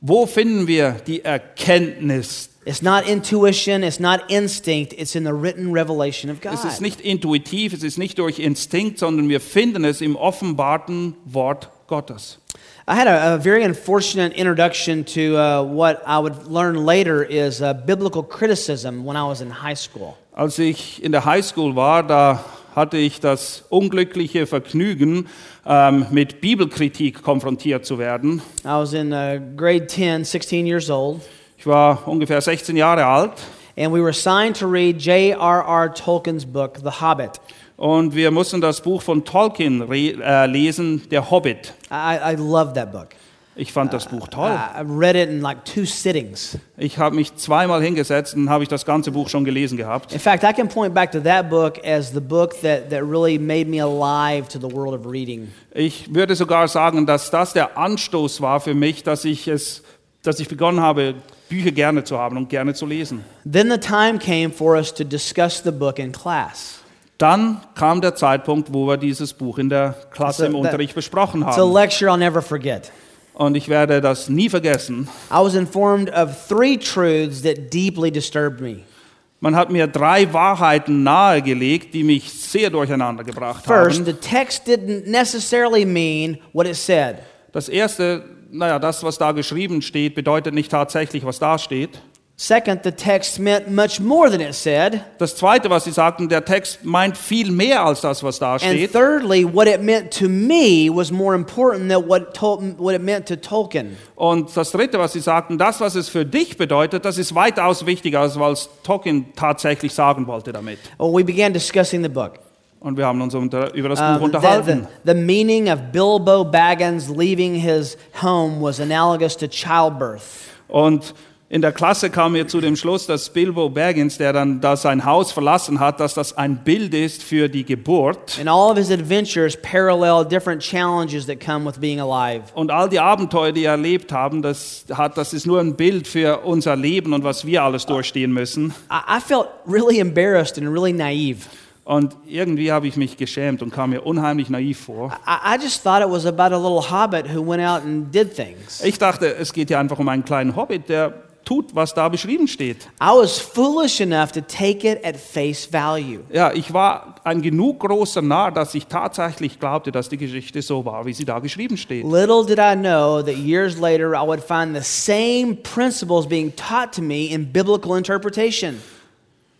Wo finden wir die Erkenntnis? It's not intuition, it's not instinct, it's in the written revelation of Es ist God. nicht intuitiv, es ist nicht durch Instinkt, sondern wir finden es im offenbarten Wort Gottes. I had a, a very unfortunate introduction to uh, what I would learn later is uh, biblical criticism when I was in high school. Als ich in der Highschool war, da hatte ich das unglückliche Vergnügen, ähm, mit Bibelkritik konfrontiert zu werden. I was in uh, grade 10, 16 years old, Ich war ungefähr 16 Jahre alt and we were assigned to read J.R.R. Tolkien's book, The Hobbit. und wir mussten das Buch von Tolkien äh, lesen, Der Hobbit. I, I loved that book. Ich fand das Buch toll. I, I read it in like two sittings. Ich habe mich zweimal hingesetzt und habe ich das ganze Buch schon gelesen gehabt. In fact, I can point back to that book as the book that, that really made me alive to the world of reading. Ich würde sogar sagen, dass das der Anstoß war für mich, dass ich es, dass ich begonnen habe, Bücher gerne zu haben und gerne zu lesen. Then the time came for us to discuss the book in class. Dann kam der Zeitpunkt, wo wir dieses Buch in der Klasse So im Unterricht besprochen It's a haben. lecture I'll never forget. Und ich werde das nie vergessen. I was informed of three truths that deeply disturbed me. Man hat mir drei Wahrheiten nahegelegt, die mich sehr durcheinander gebracht First, haben. the text didn't necessarily mean what it said. Das erste, naja, das, was da geschrieben steht, bedeutet nicht tatsächlich, was da steht. Second, the text meant much more than it said. Das zweite, was sie sagten, der Text meint viel mehr als das, was da And steht. thirdly, what it meant to me was more important than what, what it meant to Tolkien. Und das dritte, was sie sagten, das, was es für dich bedeutet, das ist weitaus wichtiger, als was Tolkien tatsächlich sagen wollte damit. Well, we began discussing the book. Und wir haben uns unter, über das Um, Buch the, unterhalten. the, the meaning of Bilbo Baggins leaving his home was analogous to childbirth. Und in der Klasse kamen wir zu dem Schluss, dass Bilbo Baggins, der dann da sein Haus verlassen hat, dass das ein Bild ist für die Geburt. And all of his adventures parallel different challenges that come with being alive. Und all die Abenteuer, die er erlebt haben, das, hat, das ist nur ein Bild für unser Leben und was wir alles durchstehen müssen. I, I felt really embarrassed and really naive. Und irgendwie habe ich mich geschämt und kam mir unheimlich naiv vor. Ich dachte, es geht hier einfach um einen kleinen Hobbit, der tut, was da beschrieben steht. Ja, ich war ein genug großer Narr, dass ich tatsächlich glaubte, dass die Geschichte so war, wie sie da geschrieben steht. Little did I know that years later I would find the same principles being taught to me in biblical interpretation.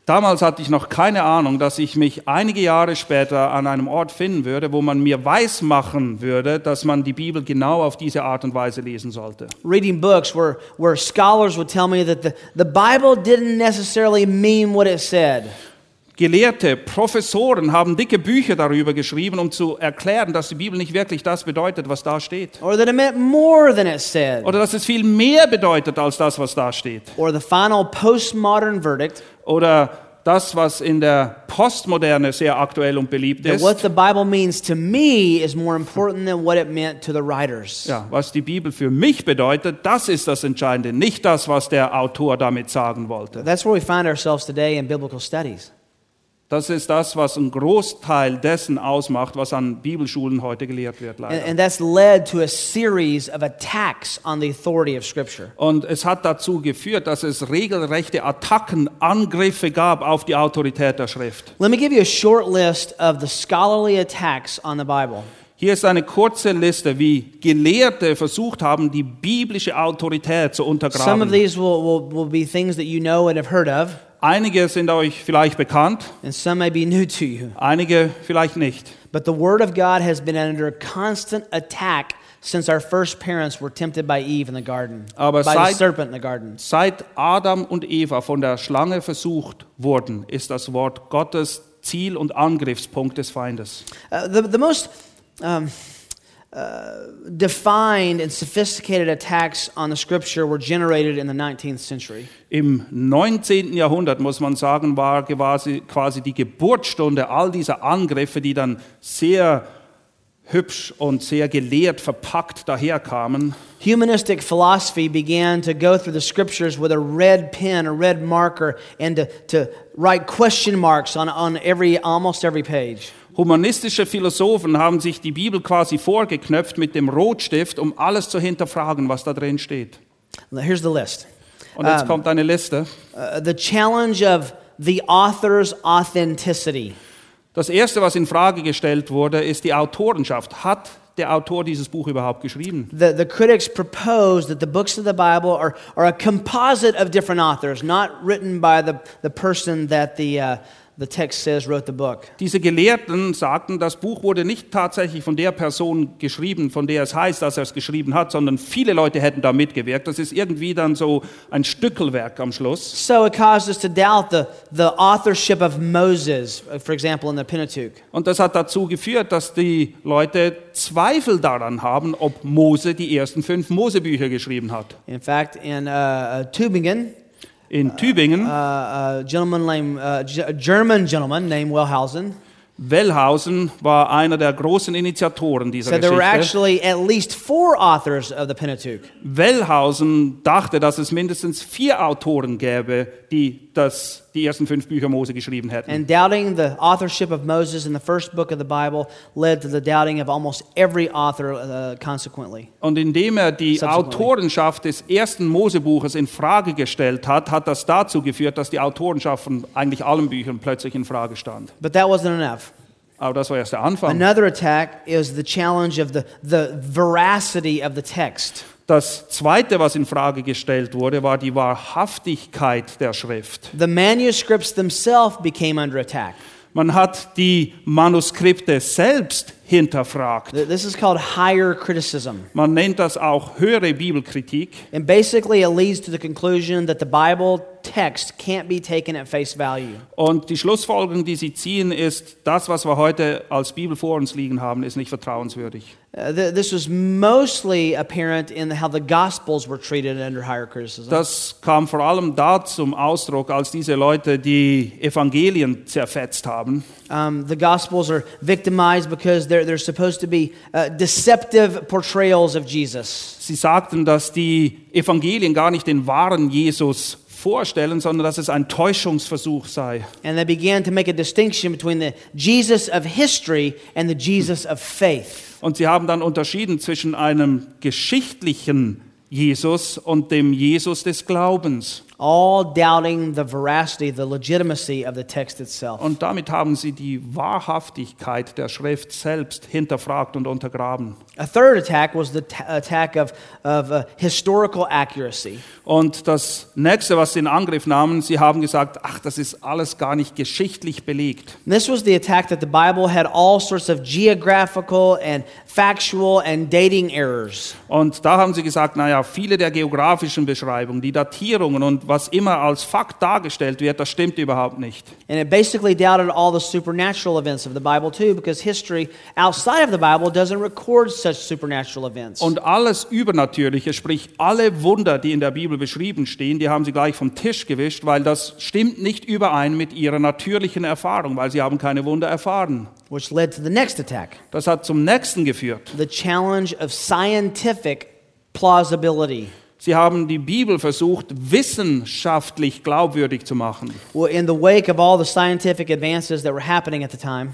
Damals hatte ich noch keine Ahnung, dass ich mich einige Jahre später an einem Ort finden würde, wo man mir weismachen würde, dass man die Bibel genau auf diese Art und Weise lesen sollte. Reading books where, where scholars would tell me that the, the Bible didn't necessarily mean what it said. Gelehrte, Professoren haben dicke Bücher darüber geschrieben, um zu erklären, dass die Bibel nicht wirklich das bedeutet, was da steht. Or that it meant more than it said. Oder dass es viel mehr bedeutet als das, was da steht. Or the final postmodern verdict Oder das, was in der Postmoderne sehr aktuell und beliebt ist. what the Bible means to me is more important than what it meant to the writers. Ja, was die Bibel für mich bedeutet, das ist das Entscheidende, nicht das, was der Autor damit sagen wollte. That's where we find ourselves today in biblical studies. Das ist das, was einen Großteil dessen ausmacht, was an Bibelschulen heute gelehrt wird, And, leider. and that's led to a series of attacks on the authority of Scripture. Und es hat dazu geführt, dass es regelrechte Attacken, Angriffe gab auf die Autorität der Schrift. Let me give you a short list of the scholarly attacks on the Bible. Hier ist eine kurze Liste, wie Gelehrte versucht haben, die biblische Autorität zu Some of untergraben. these will, will, will be things that you know and have heard of, Einige sind euch vielleicht bekannt, and some may be new to you. einige vielleicht nicht. But the Word of God has been under constant attack since our first parents were tempted by Eve in the garden, Aber by the seit- serpent in the garden. Seit Adam und Eva von der Schlange versucht wurden, ist das Wort Gottes Ziel und Angriffspunkt des Feindes. Uh, the, the most um, uh, defined and sophisticated attacks on the Scripture were generated in the 19th century. Im 19. Jahrhundert, muss man sagen, war quasi, quasi die Geburtsstunde all dieser Angriffe, die dann sehr hübsch und sehr gelehrt verpackt daherkamen. Humanistic philosophy began to go through the scriptures with a red pen, a red marker, and to, to write question marks on, on every, almost every page. Humanistische Philosophen haben sich die Bibel quasi vorgeknöpft mit dem Rotstift, um alles zu hinterfragen, was da drin steht. Here's the list Und jetzt Um, kommt eine Liste. uh, the challenge of the author's authenticity. Das erste, was in Frage gestellt wurde, ist die Autorenschaft. Hat der Autor dieses Buch überhaupt geschrieben? The, the critics propose that the books of the Bible are, are a composite of different authors, not written by the, the person that the, uh, the text says wrote the book. Diese Gelehrten sagten, das Buch wurde nicht tatsächlich von der Person geschrieben, von der es heißt, dass er es geschrieben hat, sondern viele Leute hätten da mitgewirkt. Das ist irgendwie dann so ein Stückelwerk am Schluss. So it caused us to doubt the, the authorship of Moses, uh, for example, in the Pentateuch. Und das hat dazu geführt, dass die Leute Zweifel daran haben, ob Mose die ersten fünf Mosebücher geschrieben hat. In fact, in uh, uh, Tübingen, In Tübingen. Uh, a gentleman named, uh, a German gentleman named Wellhausen Wellhausen war einer der großen Initiatoren dieser were Geschichte. actually at least four authors of the Pentateuch. Wellhausen dachte, dass es mindestens vier Autoren gäbe, die das, die ersten fünf Bücher Mose geschrieben hätten. And doubting the authorship of Moses in the first book of the Bible led to the doubting of almost every author uh, consequently. Und indem er die. Autorenschaft des ersten Mosebuches in Frage gestellt hat, hat das dazu geführt, dass die Autorenschaft von eigentlich allen Büchern plötzlich in Frage stand. But that wasn't enough. Aber das war erst der Anfang. Another attack is the challenge of the, the veracity of the text. Das zweite, was in Frage gestellt wurde, war die Wahrhaftigkeit der Schrift. The manuscripts themselves became under attack. Man hat die Manuskripte selbst hinterfragt. This is called higher criticism. Man nennt das auch höhere Bibelkritik. And basically, it leads to the conclusion that the Bible text can't be taken at face value. Und die Schlussfolgerung, die sie ziehen, ist, das, was wir heute als Bibel vor uns liegen haben, ist nicht vertrauenswürdig. Uh, th- this was mostly apparent in how the Gospels were treated under higher criticism. Das kam vor allem da zum Ausdruck, als diese Leute die Evangelien zerfetzt haben. Um, the Gospels are victimized because they're, they're supposed to be uh, deceptive portrayals of Jesus. Sie sagten, dass die Evangelien gar nicht den wahren Jesus vorstellen, sondern dass es ein Täuschungsversuch sei. And they began to make a distinction between the Jesus of history and the Jesus of faith. Und sie haben dann unterschieden zwischen einem geschichtlichen Jesus und dem Jesus des Glaubens. All doubting the veracity, the legitimacy of the text itself. Und damit haben sie die Wahrhaftigkeit der Schrift selbst hinterfragt und untergraben. A third attack was the attack of, of uh, historical accuracy. Und das nächste, was sie in Angriff nahmen, sie haben gesagt, ach, das ist alles gar nicht geschichtlich belegt. And this was the attack that the Bible had all sorts of geographical and factual and dating errors. Und da haben sie gesagt, naja, viele der geografischen Beschreibungen, die Datierungen und was immer als Fakt dargestellt wird, das stimmt überhaupt nicht. And it basically doubted all the supernatural events of the Bible, too, because history outside of the Bible doesn't record such supernatural events. Und alles Übernatürliche, sprich alle Wunder, die in der Bibel beschrieben stehen, die haben sie gleich vom Tisch gewischt, weil das stimmt nicht überein mit ihrer natürlichen Erfahrung, weil sie haben keine Wunder erfahren. which led to the next attack Das hat zum nächsten geführt. the challenge of scientific plausibility. Sie haben die Bibel versucht, wissenschaftlich glaubwürdig zu machen. Well, in the wake of all the scientific advances that were happening at the time,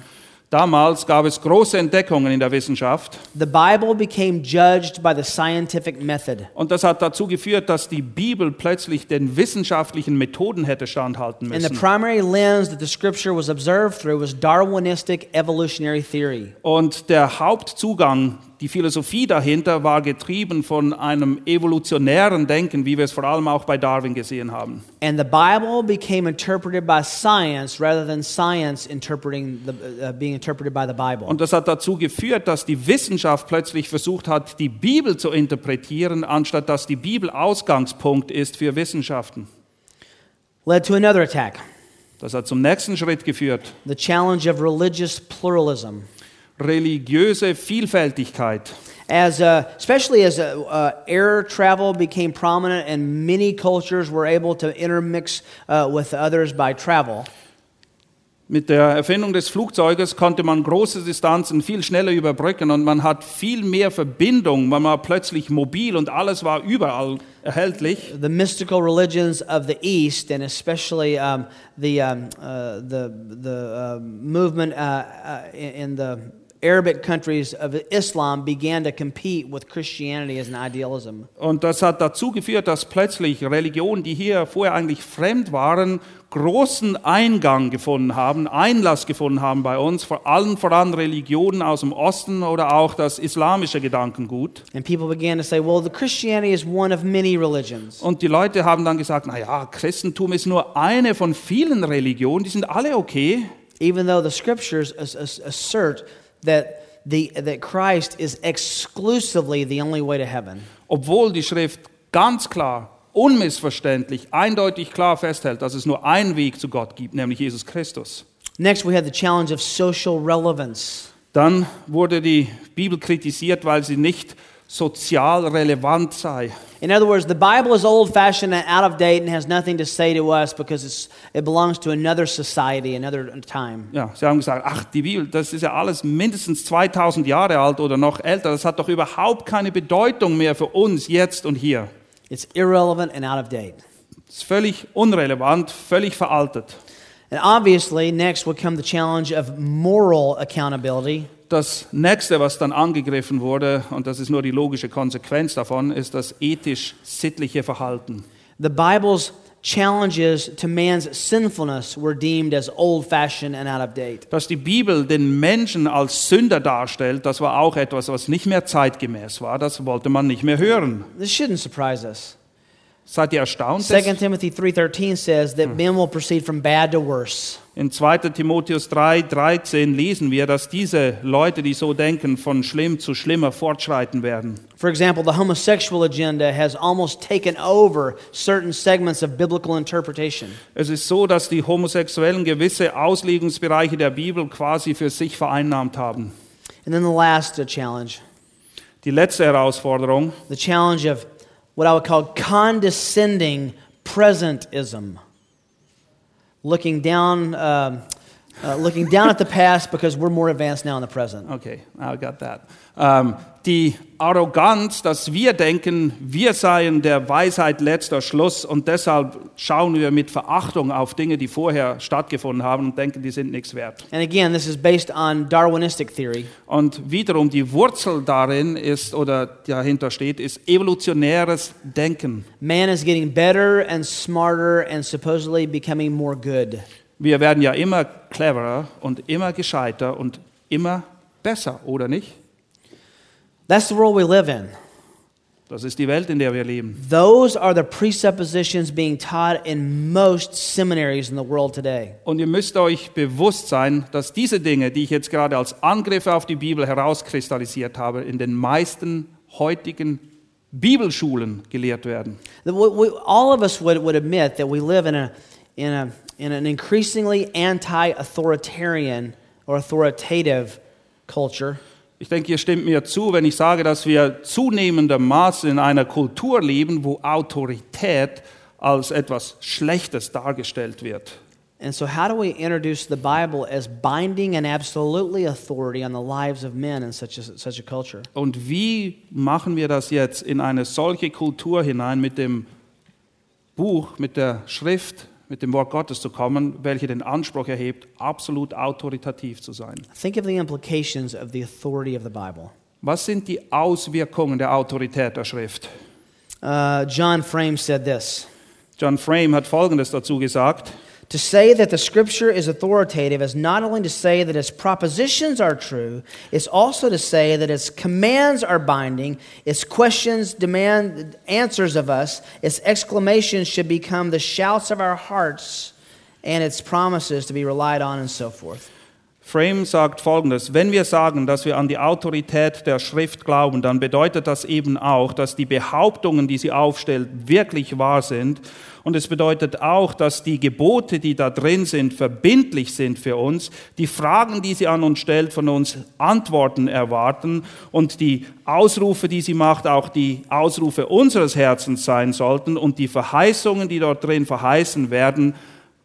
Damals gab es große Entdeckungen in der Wissenschaft the Bible became judged by the scientific method. und das hat dazu geführt, dass die Bibel plötzlich den wissenschaftlichen Methoden hätte standhalten And the müssen. primary lens that the scripture was observed through was Darwinistic evolutionary theory. Und der Hauptzugang, die Philosophie dahinter, war getrieben von einem evolutionären Denken, wie wir es vor allem auch bei Darwin gesehen haben. And the Bible became interpreted by science rather than science interpreting the, uh, being interpreted by the Bible. Und das hat dazu geführt, dass die Wissenschaft plötzlich versucht hat, die Bibel zu interpretieren, anstatt dass die Bibel Ausgangspunkt ist für Wissenschaften. Led to another attack Das hat zum nächsten Schritt geführt. the challenge of religious pluralism. Religiöse Vielfältigkeit. As, uh, especially as uh, uh, air travel became prominent and many cultures were able to intermix uh, with others by travel. Mit der Erfindung des Flugzeuges konnte man große Distanzen viel schneller überbrücken und man hat viel mehr Verbindung, man war plötzlich mobil und alles war überall erhältlich. The mystical religions of the East, and especially um, the, um, uh, the, the uh, movement uh, uh, in in the Arabic countries of Islam, began to compete with Christianity as an idealism. Und das hat dazu geführt, dass plötzlich Religionen, die hier vorher eigentlich fremd waren, großen Eingang gefunden haben, Einlass gefunden haben bei uns, vor allem voran Religionen aus dem Osten oder auch das islamische Gedankengut. And people began to say, well, the Christianity is one of many religions. Und die Leute haben dann gesagt, na ja, Christentum ist nur eine von vielen Religionen, die sind alle okay. even though the scriptures as- as- assert that, the, that Christ is exclusively the only way to heaven. Obwohl die Schrift ganz klar, unmissverständlich, eindeutig klar festhält, dass es nur einen Weg zu Gott gibt, nämlich Jesus Christus. Next, we have the challenge of social relevance. Dann wurde die Bibel kritisiert, weil sie nicht sozial relevant sei. In other words, the Bible is old fashioned and out of date and has nothing to say to us because it belongs to another society, another time. Ja, sie haben gesagt, ach, die Bibel, das ist ja alles mindestens 2000 Jahre alt oder noch älter. Das hat doch überhaupt keine Bedeutung mehr für uns jetzt und hier. It's irrelevant and out of date. Das ist völlig unrelevant, völlig veraltet. And obviously, next would come the challenge of moral accountability. Das nächste, was dann angegriffen wurde, und das ist nur die logische Konsequenz davon, ist das ethisch-sittliche Verhalten. The Bible's challenges to man's sinfulness were deemed as old fashioned and out of date. Dass die Bibel den Menschen als Sünder darstellt, das war auch etwas, was nicht mehr zeitgemäß war. Das wollte man nicht mehr hören. This shouldn't surprise us. Seid ihr erstaunt? 2 Timothy 3:13 says that men will proceed from bad to worse. In 2. Timotheus 3, 13 lesen wir, dass diese Leute, die so denken, von schlimm zu schlimmer fortschreiten werden. For example, the homosexual agenda has almost taken over certain segments of biblical interpretation. Es ist so, dass die Homosexuellen gewisse Auslegungsbereiche der Bibel quasi für sich vereinnahmt haben. And then the last uh, challenge, Die letzte Herausforderung, the challenge of what I would call condescending presentism. Looking down, um, uh, looking down at the past because we're more advanced now in the present. okay, I got that. Ähm, die Arroganz, dass wir denken, wir seien der Weisheit letzter Schluss und deshalb schauen wir mit Verachtung auf Dinge, die vorher stattgefunden haben und denken, die sind nichts wert. And again, this is based on Darwinistic theory. Und wiederum die Wurzel darin ist oder dahinter steht, ist evolutionäres Denken. Man is getting better and smarter and supposedly becoming more good. Wir werden ja immer cleverer und immer gescheiter und immer besser, oder nicht? That's the world we live in. Das ist die Welt, in der wir leben. Those are the presuppositions being taught in most seminaries in the world today. Und ihr müsst euch bewusst sein, dass diese Dinge, die ich jetzt gerade als Angriffe auf die Bibel herauskristallisiert habe, in den meisten heutigen Bibelschulen gelehrt werden. All of us would, would admit that we live in, a, in, a, in an increasingly anti authoritarian or authoritative culture. Ich denke, ihr stimmt mir zu, wenn ich sage, dass wir zunehmendermaßen in einer Kultur leben, wo Autorität als etwas Schlechtes dargestellt wird. And so, how do we introduce the Bible as binding and absolutely authority on the lives of men in such a, such a culture? Und wie machen wir das jetzt in eine solche Kultur hinein, mit dem Buch, mit der Schrift, mit dem Wort Gottes zu kommen, welche den Anspruch erhebt, absolut autoritativ zu sein? Think of the implications of the authority of the Bible. Was sind die Auswirkungen der Autorität der Schrift? Uh, John Frame said this John Frame hat Folgendes dazu gesagt. To say that the scripture is authoritative is not only to say that its propositions are true, it's also to say that its commands are binding, its questions demand answers of us, its exclamations should become the shouts of our hearts, and its promises to be relied on, and so forth. Frame sagt Folgendes, wenn wir sagen, dass wir an die Autorität der Schrift glauben, dann bedeutet das eben auch, dass die Behauptungen, die sie aufstellt, wirklich wahr sind. Und es bedeutet auch, dass die Gebote, die da drin sind, verbindlich sind für uns, die Fragen, die sie an uns stellt, von uns Antworten erwarten. Und die Ausrufe, die sie macht, auch die Ausrufe unseres Herzens sein sollten. Und die Verheißungen, die dort drin verheißen werden,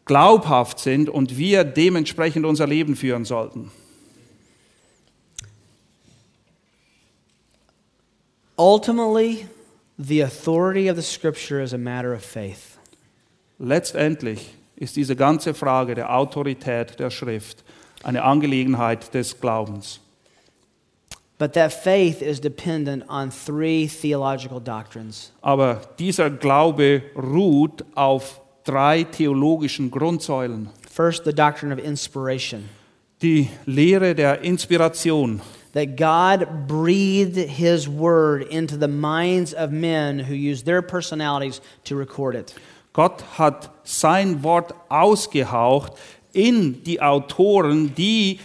glaubhaft sind und wir dementsprechend unser Leben führen sollten. Ultimately, the authority of the scripture is a matter of faith. Letztendlich ist diese ganze Frage der Autorität der Schrift eine Angelegenheit des Glaubens. But that faith is dependent on three theological doctrines. Aber dieser Glaube ruht auf drei theologischen Grundsäulen. First, the doctrine of inspiration. Die Lehre der Inspiration, that God breathed His word into the minds of men who use their personalities to record it. Gott hat sein Wort ausgehaucht in die Autoren, die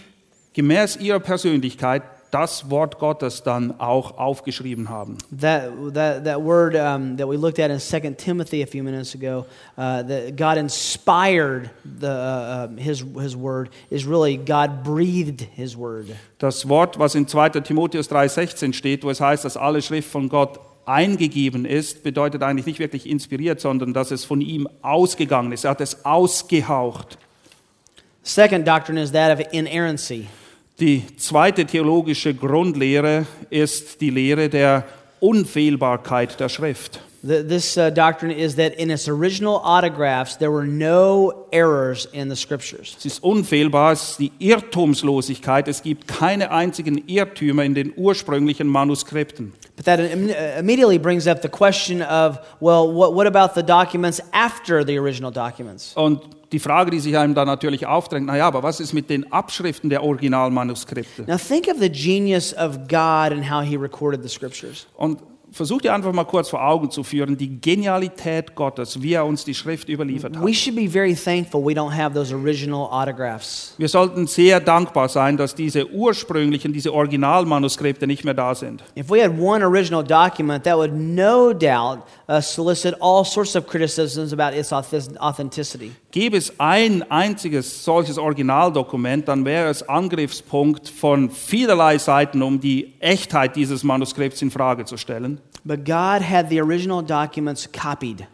gemäß ihrer Persönlichkeit das Wort Gottes dann auch aufgeschrieben haben. That, that, that word um, that we looked at in 2 Timothy a few minutes ago, uh, that God inspired the, uh, his, his word, is really God breathed his word. Das Wort, was in 2. Timotheus 3,16 steht, wo es heißt, dass alle Schrift von Gott eingegeben ist, bedeutet eigentlich nicht wirklich inspiriert, sondern dass es von ihm ausgegangen ist. Er hat es ausgehaucht. Second doctrine is that of inerrancy. Die zweite theologische Grundlehre ist die Lehre der Unfehlbarkeit der Schrift. The, this uh, doctrine is that in its original autographs, there were no errors in the scriptures. Es ist unfehlbar, es ist die Irrtumslosigkeit. Es gibt keine einzigen Irrtümer in den ursprünglichen Manuskripten. But that uh, immediately brings up the question of well, what, what about the documents after the original documents? Und die Frage, die sich einem da natürlich aufdrängt, naja, aber was ist mit den Abschriften der Originalmanuskripte? Now, think of the genius of God and how He recorded the scriptures. Und versuch dir einfach mal kurz vor Augen zu führen, die Genialität Gottes, wie er uns die Schrift überliefert hat. We should be very thankful we don't have those original autographs. Wir sollten sehr dankbar sein, dass diese ursprünglichen, diese Originalmanuskripte nicht mehr da sind. If we had one original document, that would no doubt uh, solicit all sorts of criticisms about its auth- authenticity. Gäbe es ein einziges solches Originaldokument, dann wäre es Angriffspunkt von vielerlei Seiten, um die Echtheit dieses Manuskripts in Frage zu stellen. But God had the original documents copied.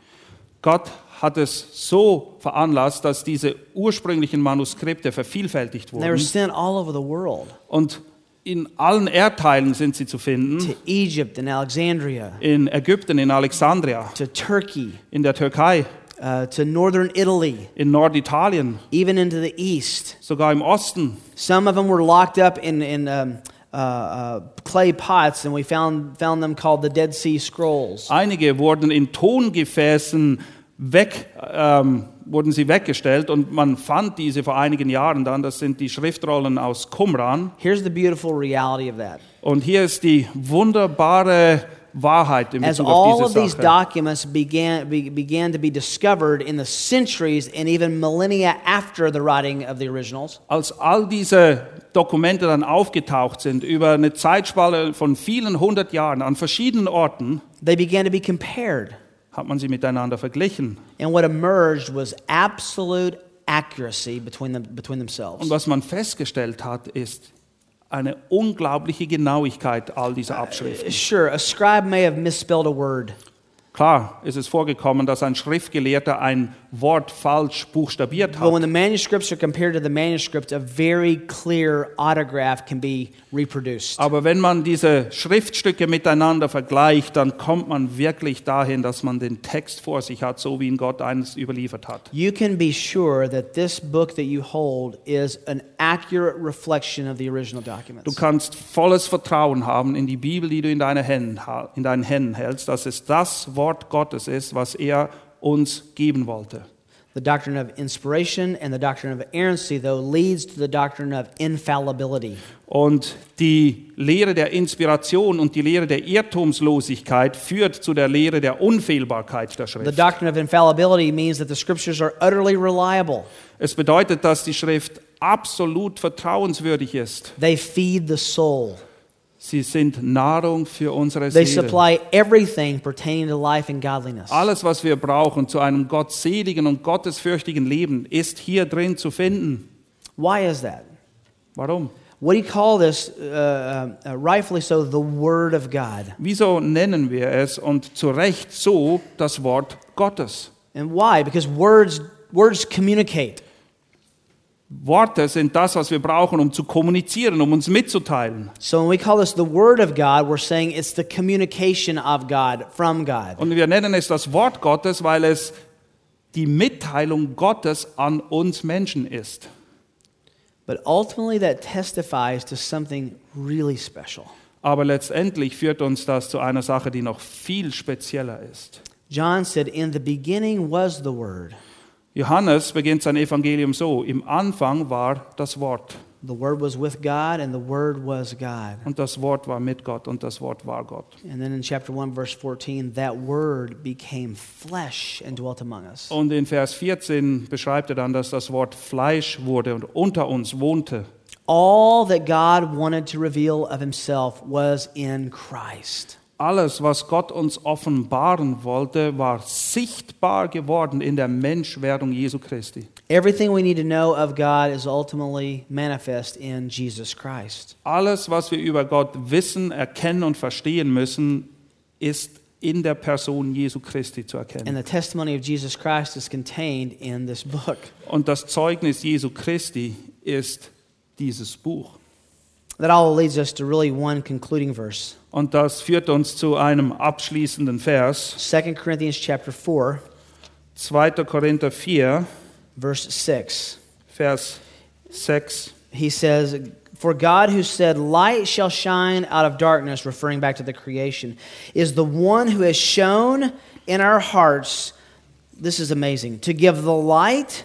Gott hat es so veranlasst, dass diese ursprünglichen Manuskripte vervielfältigt They were wurden sent all over the world und in allen Erdteilen sind sie zu finden. to Egypt and Alexandria, In Ägypten, in Alexandria, to Turkey, in der Türkei, uh, to northern Italy, in Norditalien, even into the east. sogar im Osten. Some of them were locked up in, in um, clay pots, and we found, found them called the Dead Sea Scrolls. Einige wurden in Tongefäßen weg, ähm, wurden sie weggestellt und man fand diese vor einigen Jahren dann. Das sind die Schriftrollen aus Qumran. Here's the beautiful reality of that. Und hier ist die wunderbare Wahrheit in As Bezug all auf of these documents began, be, began to be discovered in the centuries and even millennia after the writing of the originals, Als all diese Dokumente dann aufgetaucht sind über eine Zeitspanne von vielen hundert Jahren an verschiedenen Orten, they began to be compared. hat man sie miteinander verglichen. And what emerged was absolute accuracy between, them, between themselves. Und was man festgestellt hat, ist eine unglaubliche Genauigkeit all dieser Abschriften. Sure, a scribe may have misspelled a word, Klar ist es vorgekommen, dass ein Schriftgelehrter ein Wort falsch buchstabiert but when hat. the manuscripts are compared to the manuscripts, a very clear autograph can be reproduced. Aber wenn man diese Schriftstücke miteinander vergleicht, dann kommt man wirklich dahin, dass man den Text vor sich hat, so wie ihn Gott eines überliefert hat. You can be sure that this book that you hold is an accurate reflection of the original Du documents. kannst volles Vertrauen haben in die Bibel, die du in, deine Händen, in deinen Händen hältst, dass es das Wort Gottes ist, was er uns geben wollte. The doctrine of inspiration and the doctrine of inerrancy, though, leads to the doctrine of infallibility. Und die Lehre der Inspiration und die Lehre der Irrtumslosigkeit führt zu der Lehre der Unfehlbarkeit der The Schrift. doctrine of infallibility means that the scriptures are utterly reliable. Es bedeutet, dass die Schrift absolut vertrauenswürdig ist. They feed the soul. Sie sind Nahrung für unsere They Seele. supply everything pertaining to life and godliness. Alles, was wir brauchen zu einem gottseligen und gottesfürchtigen Leben, ist hier drin zu finden. Why is that? Warum? What do you call this, uh, uh, rightfully so, the Word of God? Wieso nennen wir es und zu Recht so das Wort Gottes? And why? Because words, words communicate. Worte sind das, was wir brauchen, um zu kommunizieren, um uns mitzuteilen. So when we call this the Word of God, we're saying it's the communication of God from God. Und wir nennen es das Wort Gottes, weil es die Mitteilung Gottes an uns Menschen ist. But ultimately, that testifies to something really special. Aber letztendlich führt uns das zu einer Sache, die noch viel spezieller ist. John said, In the beginning was the Word. Johannes beginnt sein Evangelium so, im Anfang war das Wort The Word was with God, and the Word was God. und das Wort war mit Gott und das Wort war Gott. And then in chapter 1, verse 14, that Word became flesh and dwelt among us. Und in Vers 14 beschreibt er dann, dass das Wort Fleisch wurde und unter uns wohnte. All that God wanted to reveal of himself was in Christ. Alles, was Gott uns offenbaren wollte, war sichtbar geworden in der Menschwerdung Jesu Christi. Everything we need to know of God is ultimately manifest in Jesus Christ. Alles, was wir über Gott wissen, erkennen und verstehen müssen, ist in der Person Jesu Christi zu And erkennen. the testimony of Jesus Christ is contained in this book. Und das Zeugnis Jesu Christi ist dieses Buch. That all leads us to really one concluding verse. Und das führt uns zu einem abschließenden Vers, 2 Corinthians chapter 4, 2. Korinther 4, verse 6. Vers 6. He says, For God who said, Light shall shine out of darkness, referring back to the creation, is the one who has shown in our hearts, this is amazing, to give the light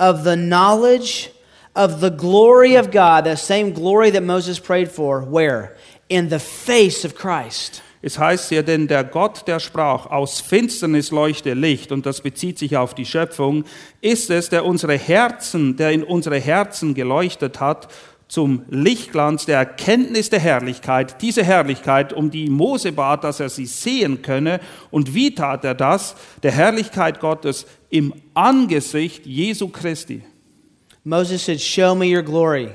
of the knowledge of the glory of God, that same glory that Moses prayed for, where? In the face of Christ. Es heißt hier, denn der Gott, der sprach, aus Finsternis leuchte Licht, und das bezieht sich auf die Schöpfung, ist es, der unsere Herzen, der in unsere Herzen geleuchtet hat, zum Lichtglanz der Erkenntnis der Herrlichkeit, diese Herrlichkeit, um die Mose bat, dass er sie sehen könne. Und wie tat er das? Der Herrlichkeit Gottes im Angesicht Jesu Christi. Moses said, Show me your glory.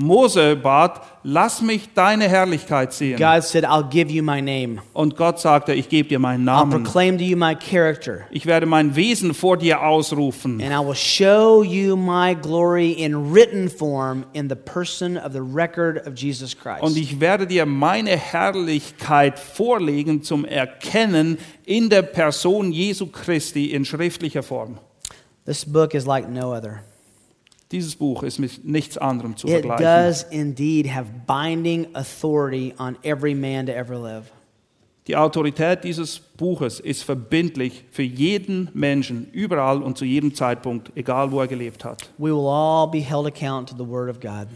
Mose bat, lass mich deine Herrlichkeit sehen. God said, I'll give you my name. Und Gott sagte, ich gebe dir meinen I'll Namen. proclaim to you my character. Ich werde mein Wesen vor dir ausrufen. And I will show you my glory in written form in the person of the record of Jesus Christ. Und ich werde dir meine Herrlichkeit vorlegen zum Erkennen in der Person Jesu Christi in schriftlicher Form. this book is like no other. Dieses Buch ist mit nichts anderem zu It vergleichen. does indeed have binding authority on every man to ever live. Die Autorität dieses Buches ist verbindlich für jeden Menschen, überall und zu jedem Zeitpunkt, egal wo er gelebt hat. We will all be held account to the Word of God.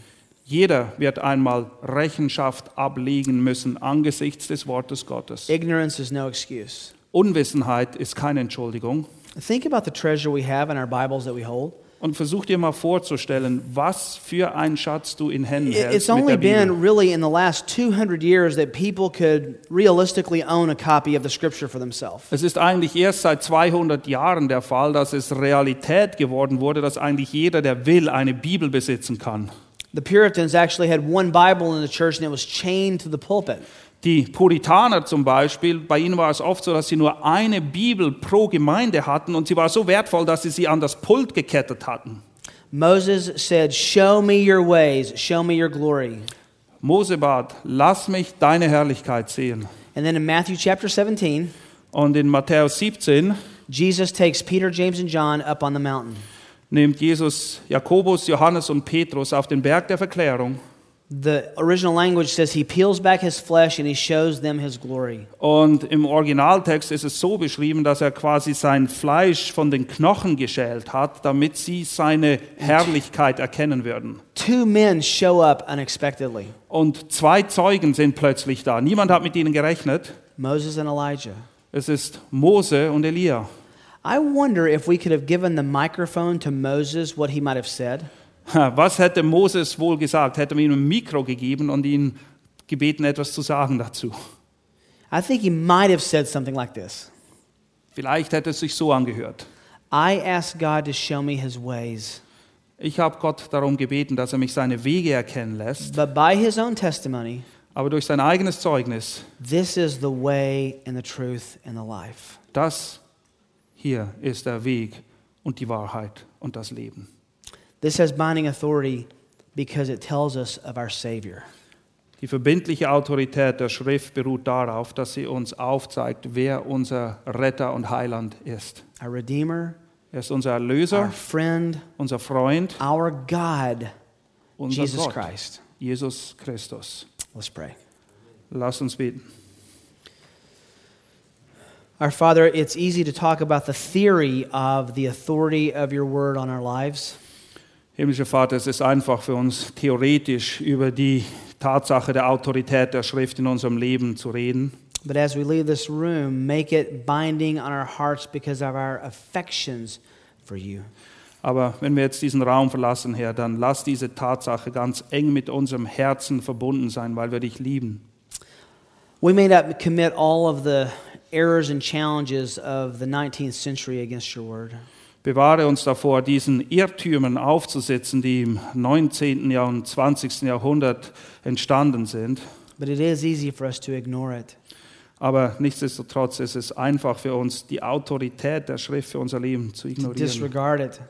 Jeder wird einmal Rechenschaft ablegen müssen angesichts des Wortes Gottes. Ignorance is no excuse. Unwissenheit ist keine Entschuldigung. Think about the treasure we have in our Bibles that we hold. Und versuch dir mal vorzustellen, was für ein Schatz du in Händen It's hältst mit only been really in the last 200 years that people could realistically own a copy of the Scripture for themselves. Es ist eigentlich erst seit 200 Jahren der Fall, dass es Realität geworden wurde, dass eigentlich jeder, der will, eine Bibel besitzen kann. The Puritans actually had one Bible in the church and it was chained to the pulpit. Die Puritaner zum Beispiel, bei ihnen war es oft so, dass sie nur eine Bibel pro Gemeinde hatten und sie war so wertvoll, dass sie sie an das Pult gekettet hatten. Moses said, Show me your ways, show me your glory. Mose bat, lass mich deine Herrlichkeit sehen. And then in Matthew chapter 17, Und in Matthäus 17 Jesus takes Peter, James, and John up on the mountain. nimmt Jesus Jakobus, Johannes und Petrus auf den Berg der Verklärung. The original language says he peels back his flesh and he shows them his glory. Und im Originaltext ist es so beschrieben, dass er quasi sein Fleisch von den Knochen geschält hat, damit sie seine Herrlichkeit erkennen würden. Two men show up unexpectedly Und zwei Zeugen sind plötzlich da. Niemand hat mit ihnen gerechnet. Moses and Elijah. Es ist Mose und Elia. I wonder if we could have given the microphone to Moses what he might have said. Was hätte Moses wohl gesagt? Hätte man ihm ein Mikro gegeben und ihn gebeten, etwas zu sagen dazu? I think he might have said something like this Vielleicht hätte es sich so angehört. I asked God to show me his ways, Ich habe Gott darum gebeten, dass er mich seine Wege erkennen lässt, but by his own testimony, aber durch sein eigenes Zeugnis, this is the way and the truth and the life. das hier ist der Weg und die Wahrheit und das Leben. This has binding authority because it tells us of our Savior. Die verbindliche Autorität der Schrift beruht darauf, dass sie uns aufzeigt, wer unser Retter und Heiland ist. Our Redeemer, Er ist unser Erlöser, our friend, unser Freund, our God, unser Jesus Gott, Christ. Jesus Christus. Let's pray. Lass uns beten. Our Father, it's easy to talk about the theory of the authority of your word on our lives. Himmlischer Vater, es ist einfach für uns theoretisch über die Tatsache der Autorität der Schrift in unserem Leben zu reden. But as we leave this room, make it binding on our hearts because of our affections for you. Aber wenn wir jetzt diesen Raum verlassen, Herr, dann lass diese Tatsache ganz eng mit unserem Herzen verbunden sein, weil wir dich lieben. We may not commit all of the errors and challenges of the 19th century against your word. Bewahre uns davor, diesen Irrtümern aufzusitzen, die im 19. Jahr und 20. Jahrhundert entstanden sind. But it is easy for us to ignore it. Aber nichtsdestotrotz ist es einfach für uns, die Autorität der Schrift für unser Leben zu To ignorieren. disregard it,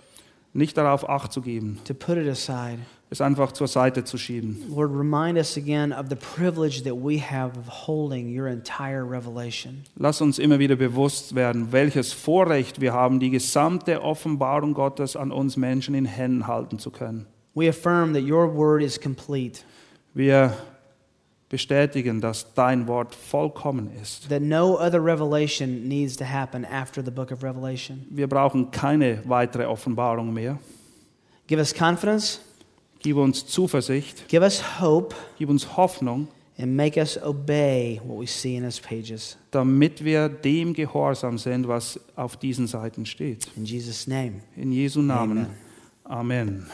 Nicht darauf Acht zu geben, to put it aside. Es einfach zur Seite zu schieben. Lord, remind us again of the privilege that we have of holding your entire revelation. Lass uns immer wieder bewusst werden, welches Vorrecht wir haben, die gesamte Offenbarung Gottes an uns Menschen in Händen halten zu können. We affirm that your word is complete, Wir bestätigen, dass dein Wort vollkommen ist. that no other revelation needs to happen after the book of Revelation. Wir brauchen keine weitere Offenbarung mehr. Give us confidence, Gib uns Zuversicht, give us hope, gib uns Hoffnung, and make us obey what we see in these pages. damit wir dem gehorsam sind, was auf diesen Seiten steht. In Jesus' name. In Jesu Namen. Amen. Amen.